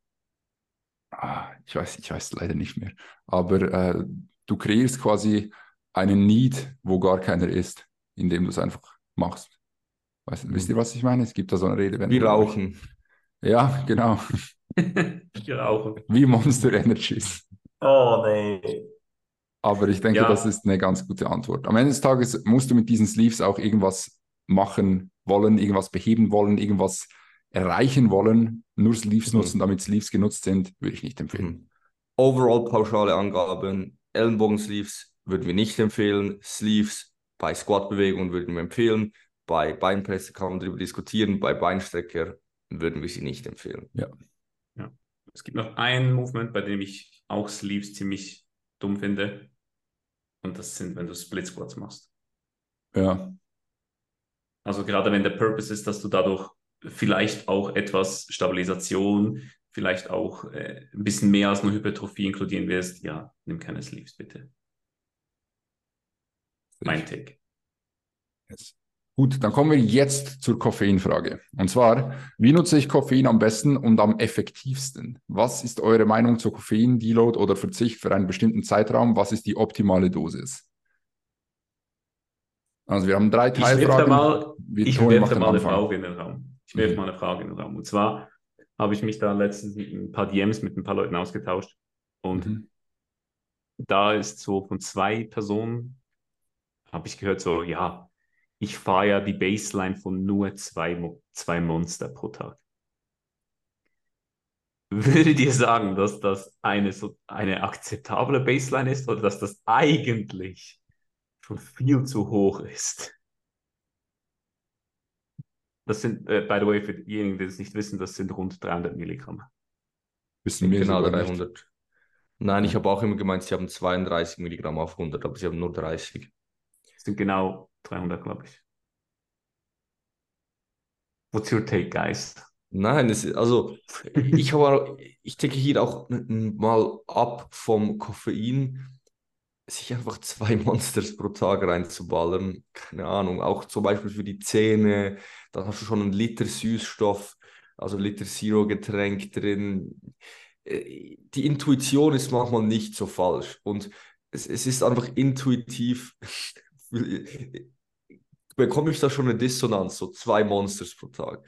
S1: Ah, ich weiß, ich weiß leider nicht mehr. Aber äh, du kreierst quasi einen Need, wo gar keiner ist, indem du es einfach machst. Weißt, mhm. Wisst ihr, was ich meine? Es gibt da so eine Redewendung.
S2: Wie rauchen.
S1: Ja, genau. *laughs*
S3: Wie rauchen.
S1: Wie Monster Energies.
S3: Oh nee.
S1: Aber ich denke, ja. das ist eine ganz gute Antwort. Am Ende des Tages musst du mit diesen Sleeves auch irgendwas machen wollen, irgendwas beheben wollen, irgendwas erreichen wollen. Nur Sleeves mhm. nutzen, damit Sleeves genutzt sind, würde ich nicht empfehlen. Mhm.
S2: Overall pauschale Angaben, Ellenbogen-Sleeves würden wir nicht empfehlen. Sleeves bei Squat-Bewegungen würden wir empfehlen. Bei Beinpresse kann man darüber diskutieren. Bei Beinstrecker würden wir sie nicht empfehlen.
S1: Ja.
S3: Es gibt noch ein Movement, bei dem ich auch Sleeves ziemlich dumm finde. Und das sind, wenn du Split Squats machst.
S1: Ja.
S3: Also gerade wenn der Purpose ist, dass du dadurch vielleicht auch etwas Stabilisation, vielleicht auch äh, ein bisschen mehr als nur Hypertrophie inkludieren wirst, ja, nimm keine Sleeves bitte. Mein Take.
S1: Yes. Gut, dann kommen wir jetzt zur Koffeinfrage. Und zwar, wie nutze ich Koffein am besten und am effektivsten? Was ist eure Meinung zu Koffein, Deload oder Verzicht für einen bestimmten Zeitraum? Was ist die optimale Dosis? Also wir haben drei Teilfragen.
S3: Ich mal, ich werfe mal eine Frage in den Raum. Ich werfe mhm. mal eine Frage in den Raum. Und zwar habe ich mich da letztens ein paar DMs mit ein paar Leuten ausgetauscht. Und mhm. da ist so von zwei Personen, habe ich gehört, so, ja, ich fahre ja die Baseline von nur zwei, zwei Monster pro Tag. Würdet ihr sagen, dass das eine, so eine akzeptable Baseline ist oder dass das eigentlich schon viel zu hoch ist? Das sind, äh, by the way, für diejenigen, die es nicht wissen, das sind rund 300 Milligramm.
S2: Wissen wir genau 300. Nicht. Nein, ich habe auch immer gemeint, sie haben 32 Milligramm auf 100, aber sie haben nur 30.
S3: Das sind genau 300, glaube ich. What's your take, guys?
S2: Nein, es, also ich habe, ich denke hier auch mal ab vom Koffein, sich einfach zwei *laughs* Monsters pro Tag reinzuballern. Keine Ahnung, auch zum Beispiel für die Zähne, dann hast du schon einen Liter Süßstoff, also Liter Zero Getränk drin. Äh, die Intuition ist manchmal nicht so falsch und es, es ist einfach intuitiv *laughs* bekomme ich da schon eine Dissonanz, so zwei Monsters pro Tag.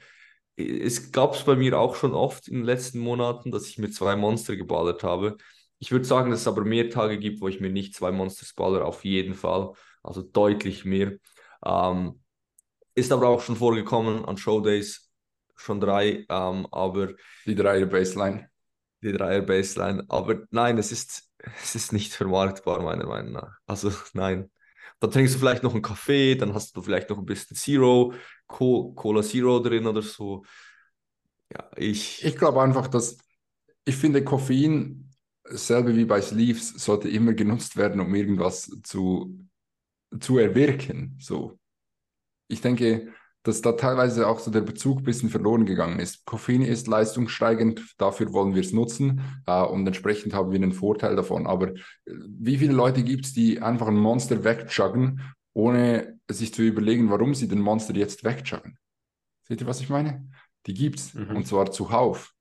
S2: Es gab es bei mir auch schon oft in den letzten Monaten, dass ich mir zwei Monster geballert habe. Ich würde sagen, dass es aber mehr Tage gibt, wo ich mir nicht zwei Monsters baller, auf jeden Fall. Also deutlich mehr. Ähm, ist aber auch schon vorgekommen an Showdays, schon drei, ähm, aber.
S1: Die Dreier Baseline.
S2: Die Dreier Baseline. Aber nein, es ist, *laughs* es ist nicht vermarktbar, meiner Meinung nach. Also nein. Dann trinkst du vielleicht noch einen Kaffee, dann hast du vielleicht noch ein bisschen Zero, Cola Zero drin oder so. Ja, ich.
S1: Ich glaube einfach, dass ich finde, Koffein, selbe wie bei Sleeves, sollte immer genutzt werden, um irgendwas zu, zu erwirken. So. Ich denke, dass da teilweise auch so der Bezug ein bisschen verloren gegangen ist. Koffein ist leistungssteigend, dafür wollen wir es nutzen äh, und entsprechend haben wir einen Vorteil davon. Aber äh, wie viele Leute gibt es, die einfach ein Monster wegchuggen, ohne sich zu überlegen, warum sie den Monster jetzt wegchuggen? Seht ihr, was ich meine? Die gibt es mhm. und zwar zuhauf.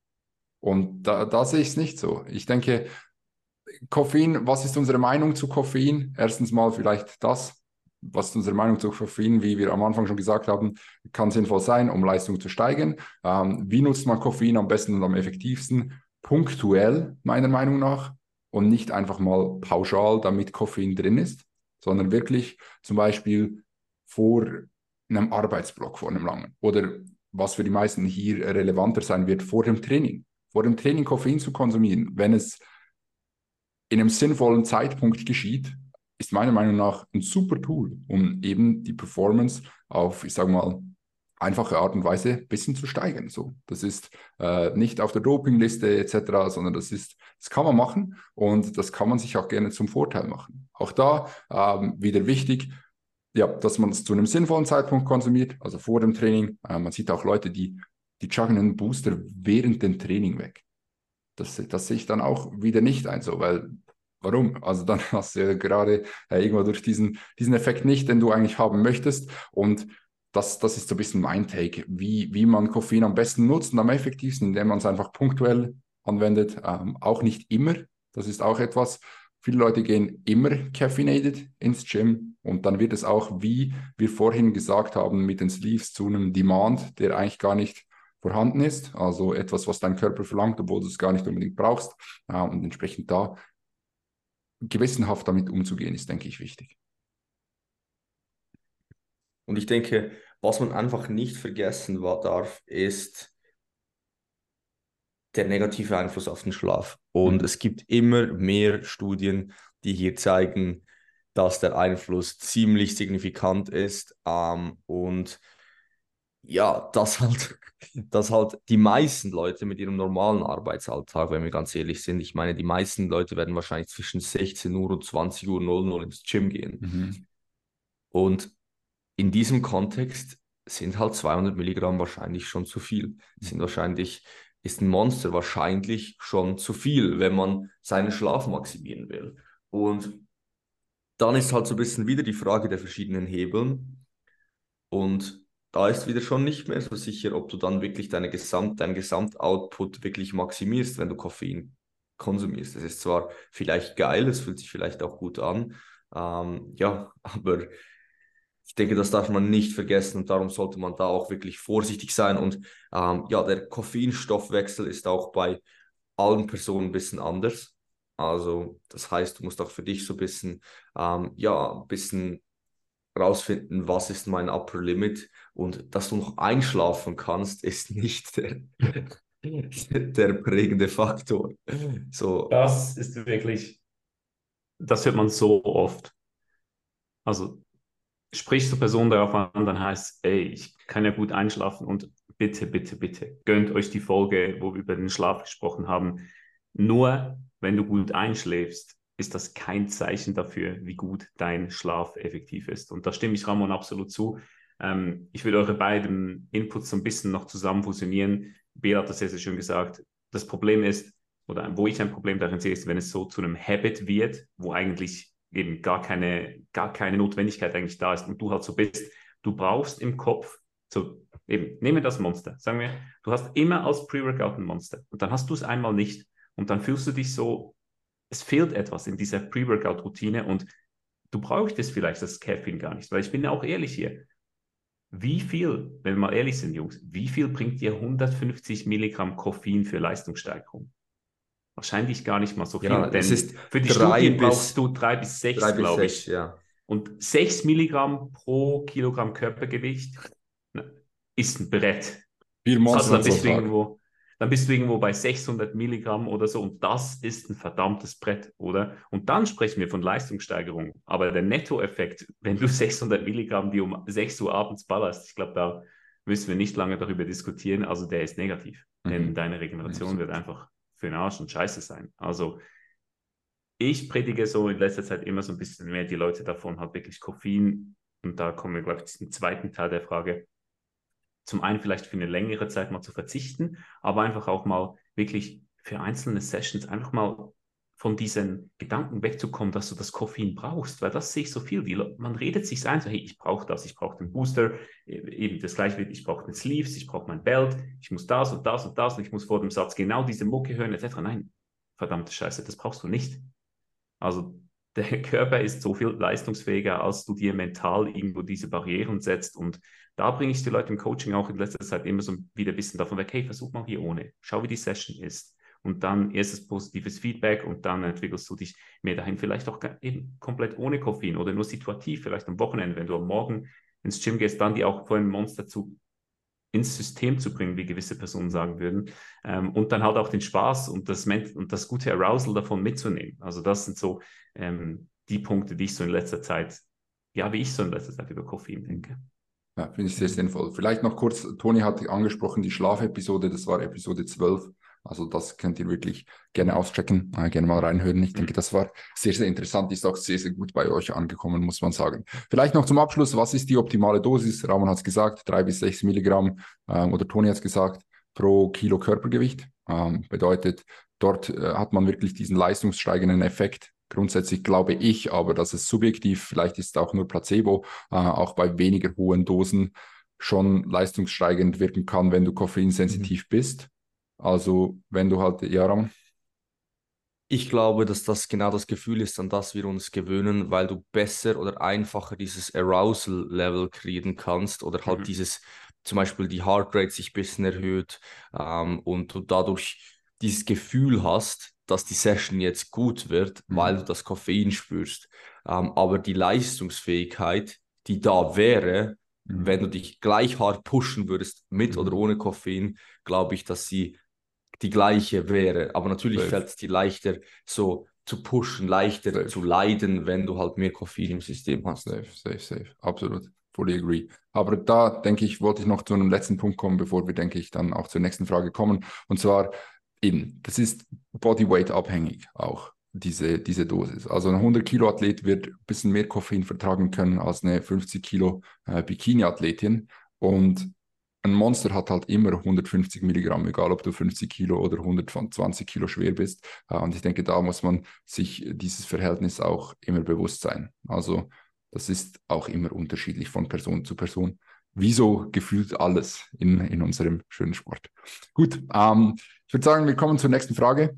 S1: Und da, da sehe ich es nicht so. Ich denke, Koffein, was ist unsere Meinung zu Koffein? Erstens mal vielleicht das, was ist unsere Meinung zu Koffein, wie wir am Anfang schon gesagt haben, kann sinnvoll sein, um Leistung zu steigern. Ähm, wie nutzt man Koffein am besten und am effektivsten? Punktuell, meiner Meinung nach, und nicht einfach mal pauschal, damit Koffein drin ist, sondern wirklich zum Beispiel vor einem Arbeitsblock, vor einem langen. Oder was für die meisten hier relevanter sein wird, vor dem Training. Vor dem Training Koffein zu konsumieren, wenn es in einem sinnvollen Zeitpunkt geschieht, ist meiner Meinung nach ein super Tool, um eben die Performance auf, ich sage mal, einfache Art und Weise ein bisschen zu steigern. So, das ist äh, nicht auf der Dopingliste etc., sondern das ist, das kann man machen und das kann man sich auch gerne zum Vorteil machen. Auch da ähm, wieder wichtig, ja, dass man es zu einem sinnvollen Zeitpunkt konsumiert, also vor dem Training. Äh, man sieht auch Leute, die die joggen einen Booster während dem Training weg. das, das sehe ich dann auch wieder nicht ein, so, weil warum? Also dann *laughs* hast du ja gerade äh, irgendwo durch diesen, diesen Effekt nicht, den du eigentlich haben möchtest. Und das, das ist so ein bisschen mein Take, wie, wie man Koffein am besten nutzt und am effektivsten, indem man es einfach punktuell anwendet. Ähm, auch nicht immer. Das ist auch etwas. Viele Leute gehen immer caffeinated ins Gym und dann wird es auch, wie wir vorhin gesagt haben, mit den Sleeves zu einem Demand, der eigentlich gar nicht vorhanden ist. Also etwas, was dein Körper verlangt, obwohl du es gar nicht unbedingt brauchst. Äh, und entsprechend da gewissenhaft damit umzugehen, ist, denke ich, wichtig.
S2: Und ich denke, was man einfach nicht vergessen darf, ist der negative Einfluss auf den Schlaf. Und mhm. es gibt immer mehr Studien, die hier zeigen, dass der Einfluss ziemlich signifikant ist. Ähm, und ja, dass halt, *laughs* dass halt die meisten Leute mit ihrem normalen Arbeitsalltag, wenn wir ganz ehrlich sind, ich meine, die meisten Leute werden wahrscheinlich zwischen 16 Uhr und 20 Uhr 00 ins Gym gehen. Mhm. Und in diesem Kontext sind halt 200 Milligramm wahrscheinlich schon zu viel. Sind wahrscheinlich, ist ein Monster wahrscheinlich schon zu viel, wenn man seinen Schlaf maximieren will. Und dann ist halt so ein bisschen wieder die Frage der verschiedenen Hebeln. Und da ist wieder schon nicht mehr so sicher, ob du dann wirklich deine Gesamt, deinen Gesamtoutput wirklich maximierst, wenn du Koffein konsumierst. Das ist zwar vielleicht geil, es fühlt sich vielleicht auch gut an, ähm, ja, *laughs* aber ich denke, das darf man nicht vergessen und darum sollte man da auch wirklich vorsichtig sein. Und ähm, ja, der Koffeinstoffwechsel ist auch bei allen Personen ein bisschen anders. Also das heißt, du musst auch für dich so ein bisschen, ähm, ja, ein bisschen rausfinden, was ist mein Upper Limit und dass du noch einschlafen kannst, ist nicht der, *laughs* der prägende Faktor. So.
S3: Das ist wirklich, das hört man so oft. Also sprichst du Person darauf an, dann heißt, ey, ich kann ja gut einschlafen und bitte, bitte, bitte, gönnt euch die Folge, wo wir über den Schlaf gesprochen haben. Nur wenn du gut einschläfst, ist das kein Zeichen dafür, wie gut dein Schlaf effektiv ist. Und da stimme ich Ramon absolut zu. Ähm, ich will eure beiden Inputs so ein bisschen noch zusammen fusionieren. Bea hat das sehr, sehr schön gesagt. Das Problem ist, oder wo ich ein Problem darin sehe, ist, wenn es so zu einem Habit wird, wo eigentlich eben gar keine, gar keine Notwendigkeit eigentlich da ist und du halt so bist, du brauchst im Kopf, so eben, nehme das Monster, sagen wir, du hast immer als Pre-Workout ein Monster und dann hast du es einmal nicht und dann fühlst du dich so es fehlt etwas in dieser Pre-Workout-Routine und du brauchst es vielleicht das Caffeine gar nicht, weil ich bin ja auch ehrlich hier. Wie viel, wenn wir mal ehrlich sind, Jungs, wie viel bringt dir 150 Milligramm Koffein für Leistungssteigerung? Wahrscheinlich gar nicht mal so viel.
S2: Ja, denn
S3: für die Studien brauchst du drei bis sechs, glaube ich. Ja. Und sechs Milligramm pro Kilogramm Körpergewicht ist ein Brett.
S1: Viel Monster
S3: also deswegen, wo, dann bist du irgendwo bei 600 Milligramm oder so und das ist ein verdammtes Brett, oder? Und dann sprechen wir von Leistungssteigerung. Aber der Nettoeffekt, wenn du *laughs* 600 Milligramm die um 6 Uhr abends ballerst, ich glaube, da müssen wir nicht lange darüber diskutieren, also der ist negativ. Mhm. Denn deine Regeneration wird einfach für den Arsch und scheiße sein. Also ich predige so in letzter Zeit immer so ein bisschen mehr die Leute davon, halt wirklich Koffein. Und da kommen wir, glaube ich, zum zweiten Teil der Frage zum einen vielleicht für eine längere Zeit mal zu verzichten, aber einfach auch mal wirklich für einzelne Sessions einfach mal von diesen Gedanken wegzukommen, dass du das Koffein brauchst, weil das sehe ich so viel. Die, man redet sich ein, so, hey, ich brauche das, ich brauche den Booster, e, eben das gleiche wie, ich brauche den Sleeves, ich brauche mein Belt, ich muss das und das und das und ich muss vor dem Satz genau diese Mucke hören, etc. Nein, verdammte Scheiße, das brauchst du nicht. Also der *laughs* Körper ist so viel leistungsfähiger, als du dir mental irgendwo diese Barrieren setzt. Und da bringe ich die Leute im Coaching auch in letzter Zeit immer so wieder ein bisschen davon weg, hey, versuch mal hier ohne, schau, wie die Session ist. Und dann erstes positives Feedback und dann entwickelst du dich mehr dahin, vielleicht auch eben komplett ohne Koffein oder nur situativ, vielleicht am Wochenende, wenn du am Morgen ins Gym gehst, dann die auch vor einem Monster zu ins System zu bringen, wie gewisse Personen sagen würden. Ähm, und dann halt auch den Spaß und das, und das gute Arousal davon mitzunehmen. Also das sind so ähm, die Punkte, die ich so in letzter Zeit, ja, wie ich so in letzter Zeit über Koffein denke.
S1: Ja, finde ich sehr sinnvoll. Vielleicht noch kurz, Toni hat angesprochen, die Schlafepisode, das war Episode 12. Also das könnt ihr wirklich gerne auschecken, äh, gerne mal reinhören. Ich denke, das war sehr, sehr interessant, ist auch sehr, sehr gut bei euch angekommen, muss man sagen. Vielleicht noch zum Abschluss, was ist die optimale Dosis? Ramon hat es gesagt, drei bis sechs Milligramm ähm, oder Toni hat es gesagt, pro Kilo Körpergewicht. Ähm, bedeutet, dort äh, hat man wirklich diesen leistungssteigenden Effekt. Grundsätzlich glaube ich aber, dass es subjektiv, vielleicht ist es auch nur Placebo, äh, auch bei weniger hohen Dosen schon leistungssteigend wirken kann, wenn du koffeinsensitiv mhm. bist. Also wenn du halt, ja, Ram?
S2: Ich glaube, dass das genau das Gefühl ist, an das wir uns gewöhnen, weil du besser oder einfacher dieses Arousal-Level kriegen kannst oder halt mhm. dieses, zum Beispiel die Heartrate sich ein bisschen erhöht ähm, und du dadurch dieses Gefühl hast, dass die Session jetzt gut wird, mhm. weil du das Koffein spürst. Ähm, aber die Leistungsfähigkeit, die da wäre, mhm. wenn du dich gleich hart pushen würdest, mit mhm. oder ohne Koffein, glaube ich, dass sie die gleiche wäre. Aber natürlich fällt es dir leichter, so zu pushen, leichter safe. zu leiden, wenn du halt mehr Koffein im System hast.
S1: Safe, safe, safe. Absolut. Fully agree. Aber da denke ich, wollte ich noch zu einem letzten Punkt kommen, bevor wir, denke ich, dann auch zur nächsten Frage kommen. Und zwar eben, das ist Bodyweight abhängig auch, diese, diese Dosis. Also ein 100 Kilo Athlet wird ein bisschen mehr Koffein vertragen können als eine 50 Kilo äh, Bikini-Athletin. Und ein Monster hat halt immer 150 Milligramm, egal ob du 50 Kilo oder 120 Kilo schwer bist. Äh, und ich denke, da muss man sich dieses Verhältnis auch immer bewusst sein. Also das ist auch immer unterschiedlich von Person zu Person. Wieso gefühlt alles in, in unserem schönen Sport? Gut, ähm, ich würde sagen, wir kommen zur nächsten Frage.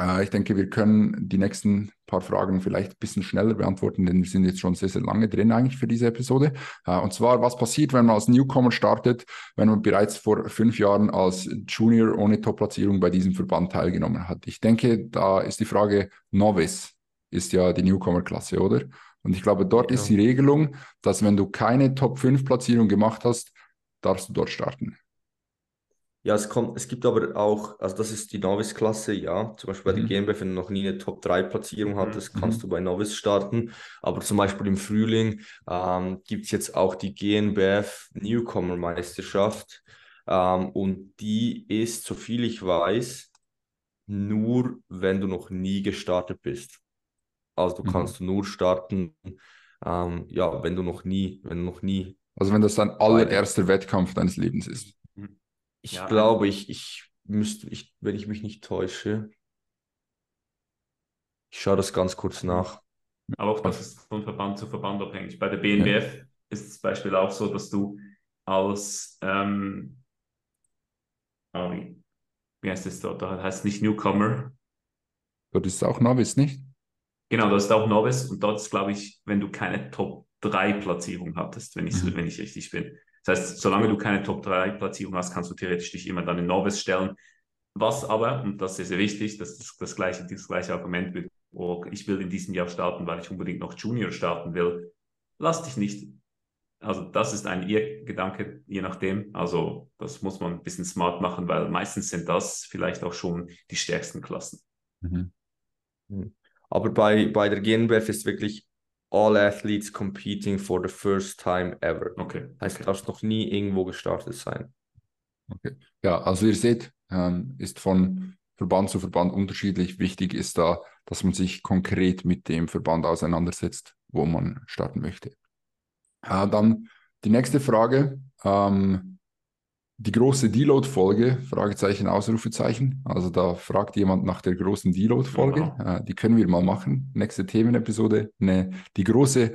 S1: Äh, ich denke, wir können die nächsten paar Fragen vielleicht ein bisschen schneller beantworten, denn wir sind jetzt schon sehr, sehr lange drin eigentlich für diese Episode. Äh, und zwar, was passiert, wenn man als Newcomer startet, wenn man bereits vor fünf Jahren als Junior ohne Top-Platzierung bei diesem Verband teilgenommen hat? Ich denke, da ist die Frage Novice, ist ja die Newcomer-Klasse, oder? Und ich glaube, dort ja. ist die Regelung, dass wenn du keine Top-5-Platzierung gemacht hast, darfst du dort starten.
S2: Ja, es kommt, es gibt aber auch, also das ist die Novice-Klasse, ja. Zum Beispiel bei mhm. der GmbF, wenn du noch nie eine Top-3-Platzierung mhm. hattest, mhm. kannst du bei Novice starten. Aber zum Beispiel im Frühling ähm, gibt es jetzt auch die GmbF Newcomer-Meisterschaft. Ähm, und die ist, soviel ich weiß, nur, wenn du noch nie gestartet bist. Also du mhm. kannst nur starten, ähm, ja, wenn du noch nie, wenn du noch nie.
S1: Also wenn das dein allererster Wettkampf deines Lebens ist.
S2: Ich ja. glaube, ich, ich müsste, ich, wenn ich mich nicht täusche, ich schaue das ganz kurz nach.
S3: Aber auch das ist von Verband zu Verband abhängig. Bei der BNBF ja. ist es Beispiel auch so, dass du als, ähm, oh, wie heißt es dort? Da heißt es nicht Newcomer.
S1: Dort ist es auch Novice, nicht?
S3: Genau, das ist auch Novice und dort ist, glaube ich, wenn du keine Top 3 Platzierung hattest, wenn ich, mhm. wenn ich richtig bin. Das heißt, solange du keine Top-3-Platzierung hast, kannst du theoretisch dich immer dann in Novice stellen. Was aber, und das ist sehr wichtig, das ist das gleiche, das gleiche Argument wird, oh, ich will in diesem Jahr starten, weil ich unbedingt noch Junior starten will. Lass dich nicht. Also das ist ein ihr Gedanke, je nachdem. Also das muss man ein bisschen smart machen, weil meistens sind das vielleicht auch schon die stärksten Klassen. Mhm.
S2: mhm. Aber bei, bei der GNBF ist wirklich all athletes competing for the first time ever.
S3: Okay.
S2: Heißt,
S3: okay.
S2: du darfst noch nie irgendwo gestartet sein.
S1: Okay. Ja, also ihr seht, ähm, ist von Verband zu Verband unterschiedlich. Wichtig ist da, dass man sich konkret mit dem Verband auseinandersetzt, wo man starten möchte. Äh, dann die nächste Frage. Ähm, die große Deload-Folge, Fragezeichen, Ausrufezeichen. Also da fragt jemand nach der großen Deload-Folge. Genau. Äh, die können wir mal machen. Nächste Themenepisode. Ne, die große,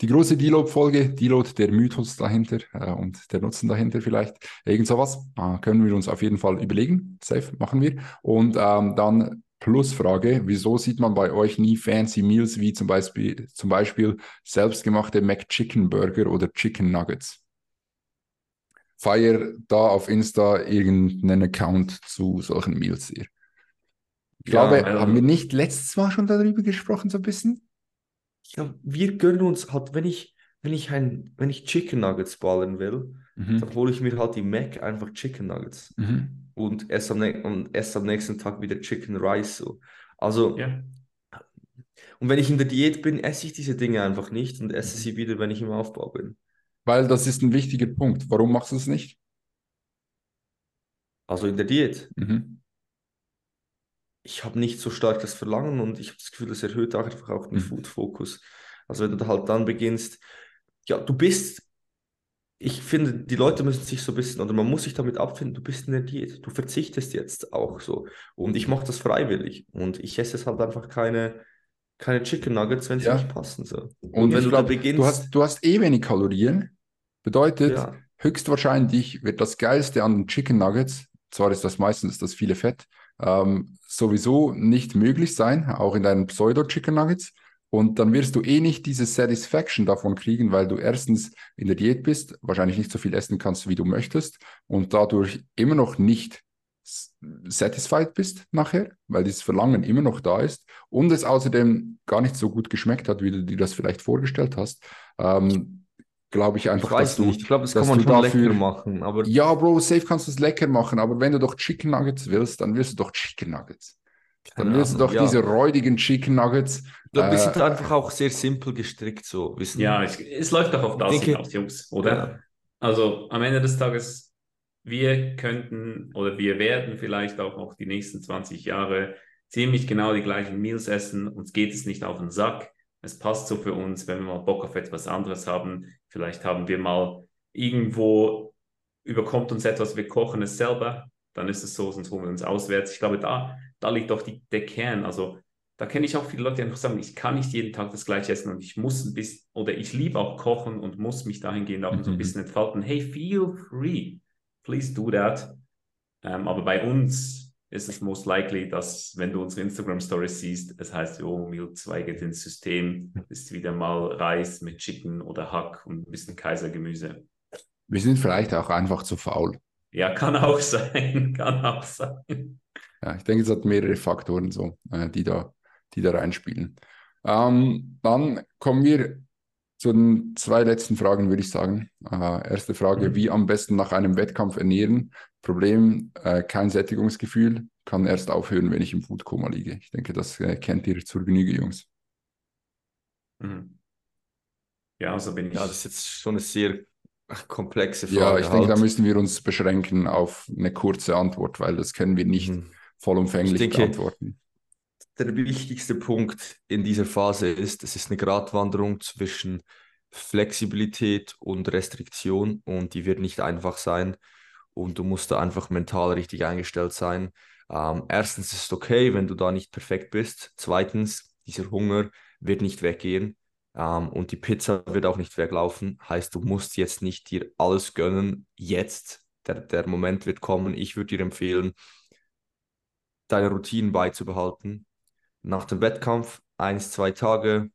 S1: die große Deload-Folge, Deload, der Mythos dahinter äh, und der Nutzen dahinter vielleicht. Irgend sowas äh, können wir uns auf jeden Fall überlegen. Safe machen wir. Und ähm, dann Plusfrage, wieso sieht man bei euch nie fancy Meals wie zum Beispiel, zum Beispiel selbstgemachte McChicken Burger oder Chicken Nuggets? Feier da auf Insta irgendeinen Account zu solchen Meals hier. Ich ja, glaube, haben wir nicht letztes Mal schon darüber gesprochen, so ein bisschen?
S2: Ja, wir gönnen uns halt, wenn ich, wenn ich ein, wenn ich Chicken Nuggets ballen will, mhm. dann hole ich mir halt die Mac einfach Chicken Nuggets mhm. und, esse am, und esse am nächsten Tag wieder Chicken Rice. So. Also, ja. und wenn ich in der Diät bin, esse ich diese Dinge einfach nicht und esse mhm. sie wieder, wenn ich im Aufbau bin.
S1: Weil das ist ein wichtiger Punkt. Warum machst du es nicht?
S2: Also in der Diät. Mhm. Ich habe nicht so stark das Verlangen und ich habe das Gefühl, das erhöht einfach auch den mhm. Food-Fokus. Also wenn du halt dann beginnst, ja, du bist, ich finde, die Leute müssen sich so ein bisschen, oder man muss sich damit abfinden, du bist in der Diät, du verzichtest jetzt auch so. Und ich mache das freiwillig. Und ich esse es halt einfach keine, keine Chicken Nuggets, wenn sie ja. nicht passen. So.
S1: Und, und wenn du glaub, da beginnst. Du hast, du hast eh wenig Kalorien. Bedeutet, ja. höchstwahrscheinlich wird das Geilste an den Chicken Nuggets, zwar ist das meistens das viele Fett, ähm, sowieso nicht möglich sein, auch in deinen Pseudo-Chicken Nuggets. Und dann wirst du eh nicht diese Satisfaction davon kriegen, weil du erstens in der Diät bist, wahrscheinlich nicht so viel essen kannst, wie du möchtest und dadurch immer noch nicht satisfied bist nachher, weil dieses Verlangen immer noch da ist und es außerdem gar nicht so gut geschmeckt hat, wie du dir das vielleicht vorgestellt hast. Ähm, glaube ich einfach,
S2: ich dass du, nicht. Ich glaube, das kann man schon dafür, lecker machen. Aber
S1: ja, Bro, safe kannst du es lecker machen, aber wenn du doch Chicken Nuggets willst, dann willst du doch Chicken Nuggets. Dann willst du doch ja. diese räudigen Chicken Nuggets
S2: ich glaube, wir sind äh, einfach auch sehr simpel gestrickt so.
S3: Wir ja, es, es, läuft doch auf das denke, hinaus, Jungs, oder? Ja. Also am Ende des Tages, wir könnten oder wir werden vielleicht auch noch die nächsten 20 Jahre ziemlich genau die gleichen Meals essen. Uns geht es nicht auf den Sack. Es passt so für uns, wenn wir mal Bock auf etwas anderes haben. Vielleicht haben wir mal irgendwo, überkommt uns etwas, wir kochen es selber. Dann ist es so, sonst holen wir uns auswärts. Ich glaube, da, da liegt doch die, der Kern. Also da kenne ich auch viele Leute, die einfach sagen, ich kann nicht jeden Tag das gleiche essen und ich muss ein bisschen, oder ich liebe auch Kochen und muss mich dahingehend auch mhm. so ein bisschen entfalten. Hey, feel free. Please do that. Ähm, aber bei uns ist es most likely, dass, wenn du unsere Instagram-Stories siehst, es heißt, oh, Meal 2 geht ins System, ist wieder mal Reis mit Chicken oder Hack und ein bisschen Kaisergemüse.
S1: Wir sind vielleicht auch einfach zu faul.
S3: Ja, kann auch *laughs* sein, kann auch sein.
S1: Ja, ich denke, es hat mehrere Faktoren so, äh, die da die da reinspielen. Ähm, dann kommen wir zu den zwei letzten Fragen, würde ich sagen. Äh, erste Frage, mhm. wie am besten nach einem Wettkampf ernähren? Problem, äh, kein Sättigungsgefühl, kann erst aufhören, wenn ich im Foodkoma liege. Ich denke, das äh, kennt ihr zur Genüge, Jungs.
S3: Mhm. Ja, so bin ich.
S2: Ja, das ist jetzt schon eine sehr komplexe
S1: Frage. Ja, ich halt. denke, da müssen wir uns beschränken auf eine kurze Antwort, weil das können wir nicht mhm. vollumfänglich denke, beantworten
S2: der wichtigste Punkt in dieser Phase ist, es ist eine Gratwanderung zwischen Flexibilität und Restriktion und die wird nicht einfach sein und du musst da einfach mental richtig eingestellt sein. Ähm, erstens ist es okay, wenn du da nicht perfekt bist. Zweitens, dieser Hunger wird nicht weggehen ähm, und die Pizza wird auch nicht weglaufen. Heißt, du musst jetzt nicht dir alles gönnen. Jetzt, der, der Moment wird kommen. Ich würde dir empfehlen, deine Routinen beizubehalten nach dem Wettkampf eins, zwei Tage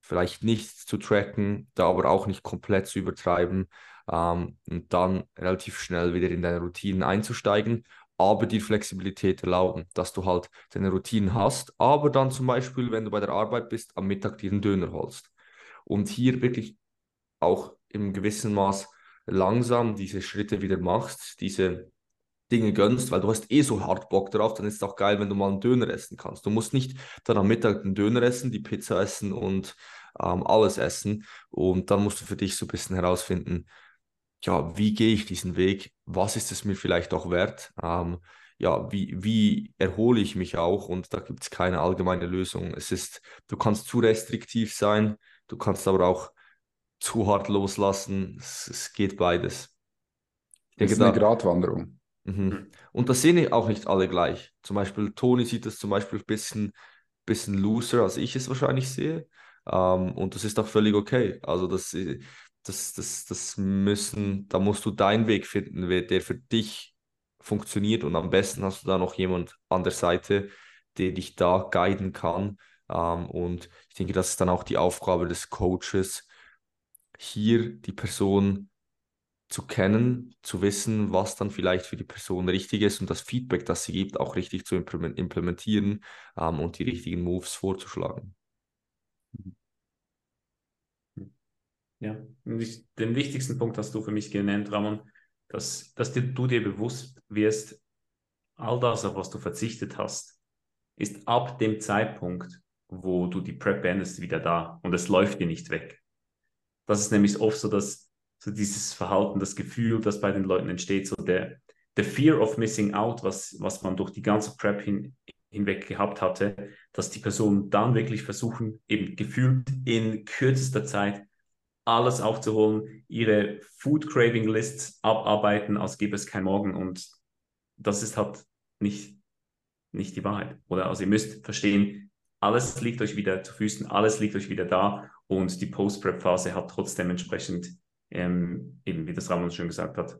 S2: vielleicht nichts zu tracken, da aber auch nicht komplett zu übertreiben ähm, und dann relativ schnell wieder in deine Routinen einzusteigen, aber die Flexibilität erlauben, dass du halt deine Routinen hast, aber dann zum Beispiel, wenn du bei der Arbeit bist, am Mittag dir einen Döner holst. Und hier wirklich auch im gewissen Maß langsam diese Schritte wieder machst, diese Dinge gönnst, weil du hast eh so hart Bock drauf, dann ist es auch geil, wenn du mal einen Döner essen kannst. Du musst nicht dann am Mittag einen Döner essen, die Pizza essen und ähm, alles essen. Und dann musst du für dich so ein bisschen herausfinden, ja, wie gehe ich diesen Weg? Was ist es mir vielleicht auch wert? Ähm, ja, wie, wie erhole ich mich auch? Und da gibt es keine allgemeine Lösung. Es ist, du kannst zu restriktiv sein, du kannst aber auch zu hart loslassen. Es, es geht beides.
S1: Ich denke, das ist eine da, Gratwanderung.
S2: Mhm. Hm. Und das sehen auch nicht alle gleich. Zum Beispiel Toni sieht das zum Beispiel ein bisschen, bisschen looser, als ich es wahrscheinlich sehe. Ähm, und das ist auch völlig okay. Also das, das, das, das müssen, da musst du deinen Weg finden, der für dich funktioniert. Und am besten hast du da noch jemand an der Seite, der dich da guiden kann. Ähm, und ich denke, das ist dann auch die Aufgabe des Coaches, hier die Person zu kennen, zu wissen, was dann vielleicht für die Person richtig ist und das Feedback, das sie gibt, auch richtig zu implementieren ähm, und die richtigen Moves vorzuschlagen.
S3: Ja, den wichtigsten Punkt hast du für mich genannt, Ramon, dass, dass dir, du dir bewusst wirst, all das, auf was du verzichtet hast, ist ab dem Zeitpunkt, wo du die Prep beendest, wieder da und es läuft dir nicht weg. Das ist nämlich oft so, dass so dieses Verhalten, das Gefühl, das bei den Leuten entsteht, so der, der Fear of Missing Out, was, was man durch die ganze Prep hin, hinweg gehabt hatte, dass die Personen dann wirklich versuchen, eben gefühlt in kürzester Zeit alles aufzuholen, ihre Food Craving Lists abarbeiten, als gäbe es kein Morgen. Und das ist halt nicht, nicht die Wahrheit. Oder also ihr müsst verstehen, alles liegt euch wieder zu Füßen, alles liegt euch wieder da und die Post-Prep-Phase hat trotzdem entsprechend, ähm, eben wie das Ramon schon gesagt hat,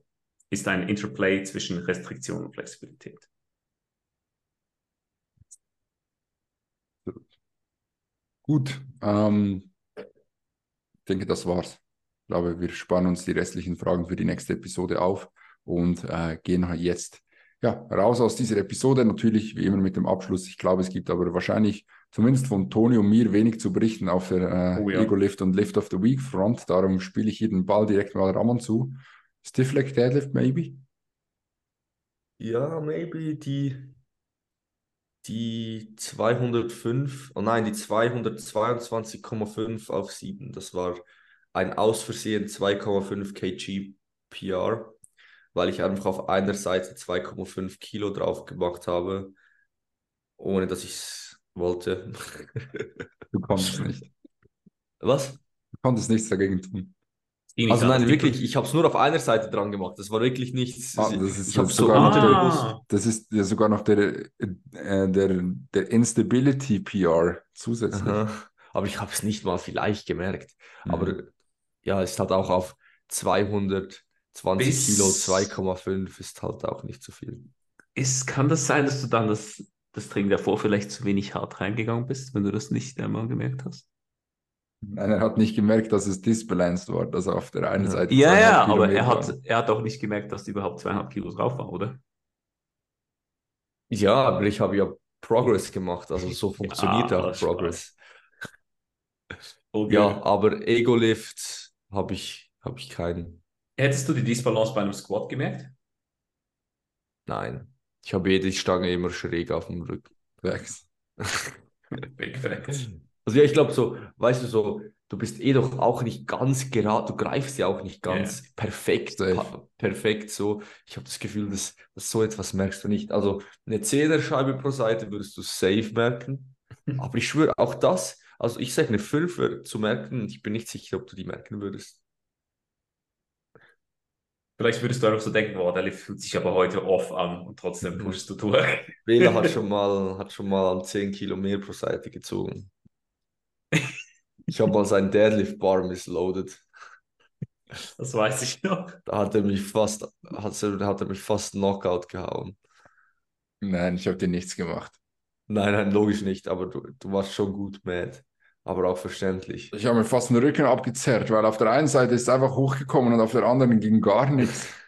S3: ist ein Interplay zwischen Restriktion und Flexibilität.
S1: Gut, ähm, ich denke, das war's. Ich glaube, wir sparen uns die restlichen Fragen für die nächste Episode auf und äh, gehen jetzt ja, raus aus dieser Episode. Natürlich wie immer mit dem Abschluss. Ich glaube, es gibt aber wahrscheinlich zumindest von Toni und mir wenig zu berichten auf der äh, oh, ja. Ego Lift und Lift of the Week Front. Darum spiele ich hier den Ball direkt mal Ramon zu. Stiff Leg Deadlift, maybe?
S2: Ja, maybe die, die 205, oh nein, die 222,5 auf 7. Das war ein aus Versehen 2,5 kg PR weil ich einfach auf einer Seite 2,5 Kilo drauf gemacht habe, ohne dass ich es wollte.
S1: Du konntest nicht.
S2: Was?
S1: Du konntest nichts dagegen tun.
S2: Also nein, wirklich, ich habe es nur auf einer Seite dran gemacht. Das war wirklich nichts.
S1: Ah, das ist, ich das sogar so noch der, das ist ja sogar noch der, äh, der, der Instability PR zusätzlich. Aha.
S2: Aber ich habe es nicht mal vielleicht gemerkt. Mhm. Aber ja, es hat auch auf 200 20 Bis, Kilo 2,5 ist halt auch nicht zu viel.
S3: Ist, kann das sein, dass du dann das, das Training davor vielleicht zu wenig hart reingegangen bist, wenn du das nicht einmal gemerkt hast?
S1: Nein, er hat nicht gemerkt, dass es disbalanced war, dass er auf der einen Seite.
S3: Ja, ja, aber er hat, er hat auch nicht gemerkt, dass überhaupt zweieinhalb Kilo drauf war, oder?
S2: Ja, aber ich habe ja Progress gemacht, also so *laughs* funktioniert ja, auch Progress. *laughs* Okay. Ja, aber Ego-Lift habe ich, hab ich keinen.
S3: Hättest du die Disbalance bei einem Squat gemerkt?
S2: Nein. Ich habe jede Stange immer schräg auf dem Rücken. Also ja, ich glaube so, weißt du so, du bist eh doch auch nicht ganz gerade, du greifst ja auch nicht ganz yeah. perfekt, pa perfekt so. Ich habe das Gefühl, dass, dass so etwas merkst du nicht. Also eine Zehnerscheibe pro Seite würdest du safe merken. *laughs* Aber ich schwöre, auch das, also ich sage eine Fünfer zu merken, ich bin nicht sicher, ob du die merken würdest.
S3: Vielleicht würdest du einfach so denken, boah, der fühlt sich aber heute off an und trotzdem mhm. pushst du durch. *laughs*
S2: Wähler hat *laughs* schon mal, hat schon mal 10 Kilo mehr pro Seite gezogen. Ich habe mal seinen Deadlift Bar missloaded.
S3: Das weiß ich noch.
S2: Da hat er mich fast, hat er, hat er mich fast Knockout gehauen.
S1: Nein, ich habe dir nichts gemacht.
S2: Nein, nein, logisch nicht, aber du, du warst schon gut mad aber auch verständlich.
S1: Ich habe mir fast den Rücken abgezerrt, weil auf der einen Seite ist es einfach hochgekommen und auf der anderen ging gar nichts. *laughs*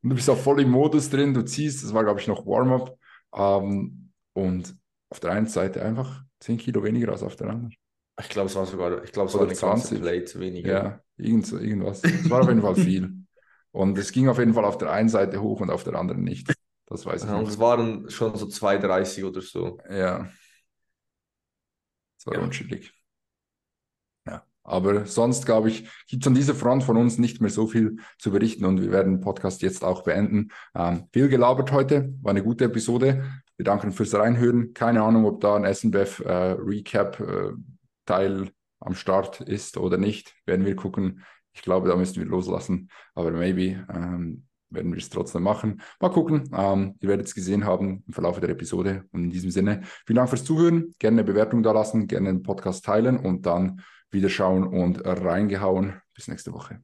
S1: Und du bist auch voll im Modus drin, du ziehst, das war glaube ich noch Warm-up. Ähm, und auf der einen Seite einfach 10 Kilo weniger als auf der anderen.
S2: Ich glaube, es war sogar, ich glaube, es war eine 20 Plate weniger.
S1: Ja, irgend, irgendwas. Es war auf jeden Fall viel. Und es ging auf jeden Fall auf der einen Seite hoch und auf der anderen nicht. Das weiß ich.
S2: Ja, und es waren schon so 2,30 oder so.
S1: Ja. Das war ja. unschuldig. Aber sonst, glaube ich, gibt es an dieser Front von uns nicht mehr so viel zu berichten und wir werden den Podcast jetzt auch beenden. Ähm, viel gelabert heute, war eine gute Episode. Wir danken fürs Reinhören. Keine Ahnung, ob da ein SNBF äh, Recap äh, Teil am Start ist oder nicht. Werden wir gucken. Ich glaube, da müssen wir loslassen. Aber maybe ähm, werden wir es trotzdem machen. Mal gucken. Ähm, ihr werdet es gesehen haben im Verlauf der Episode. Und in diesem Sinne, vielen Dank fürs Zuhören. Gerne eine Bewertung da lassen, gerne den Podcast teilen und dann wieder schauen und reingehauen. Bis nächste Woche.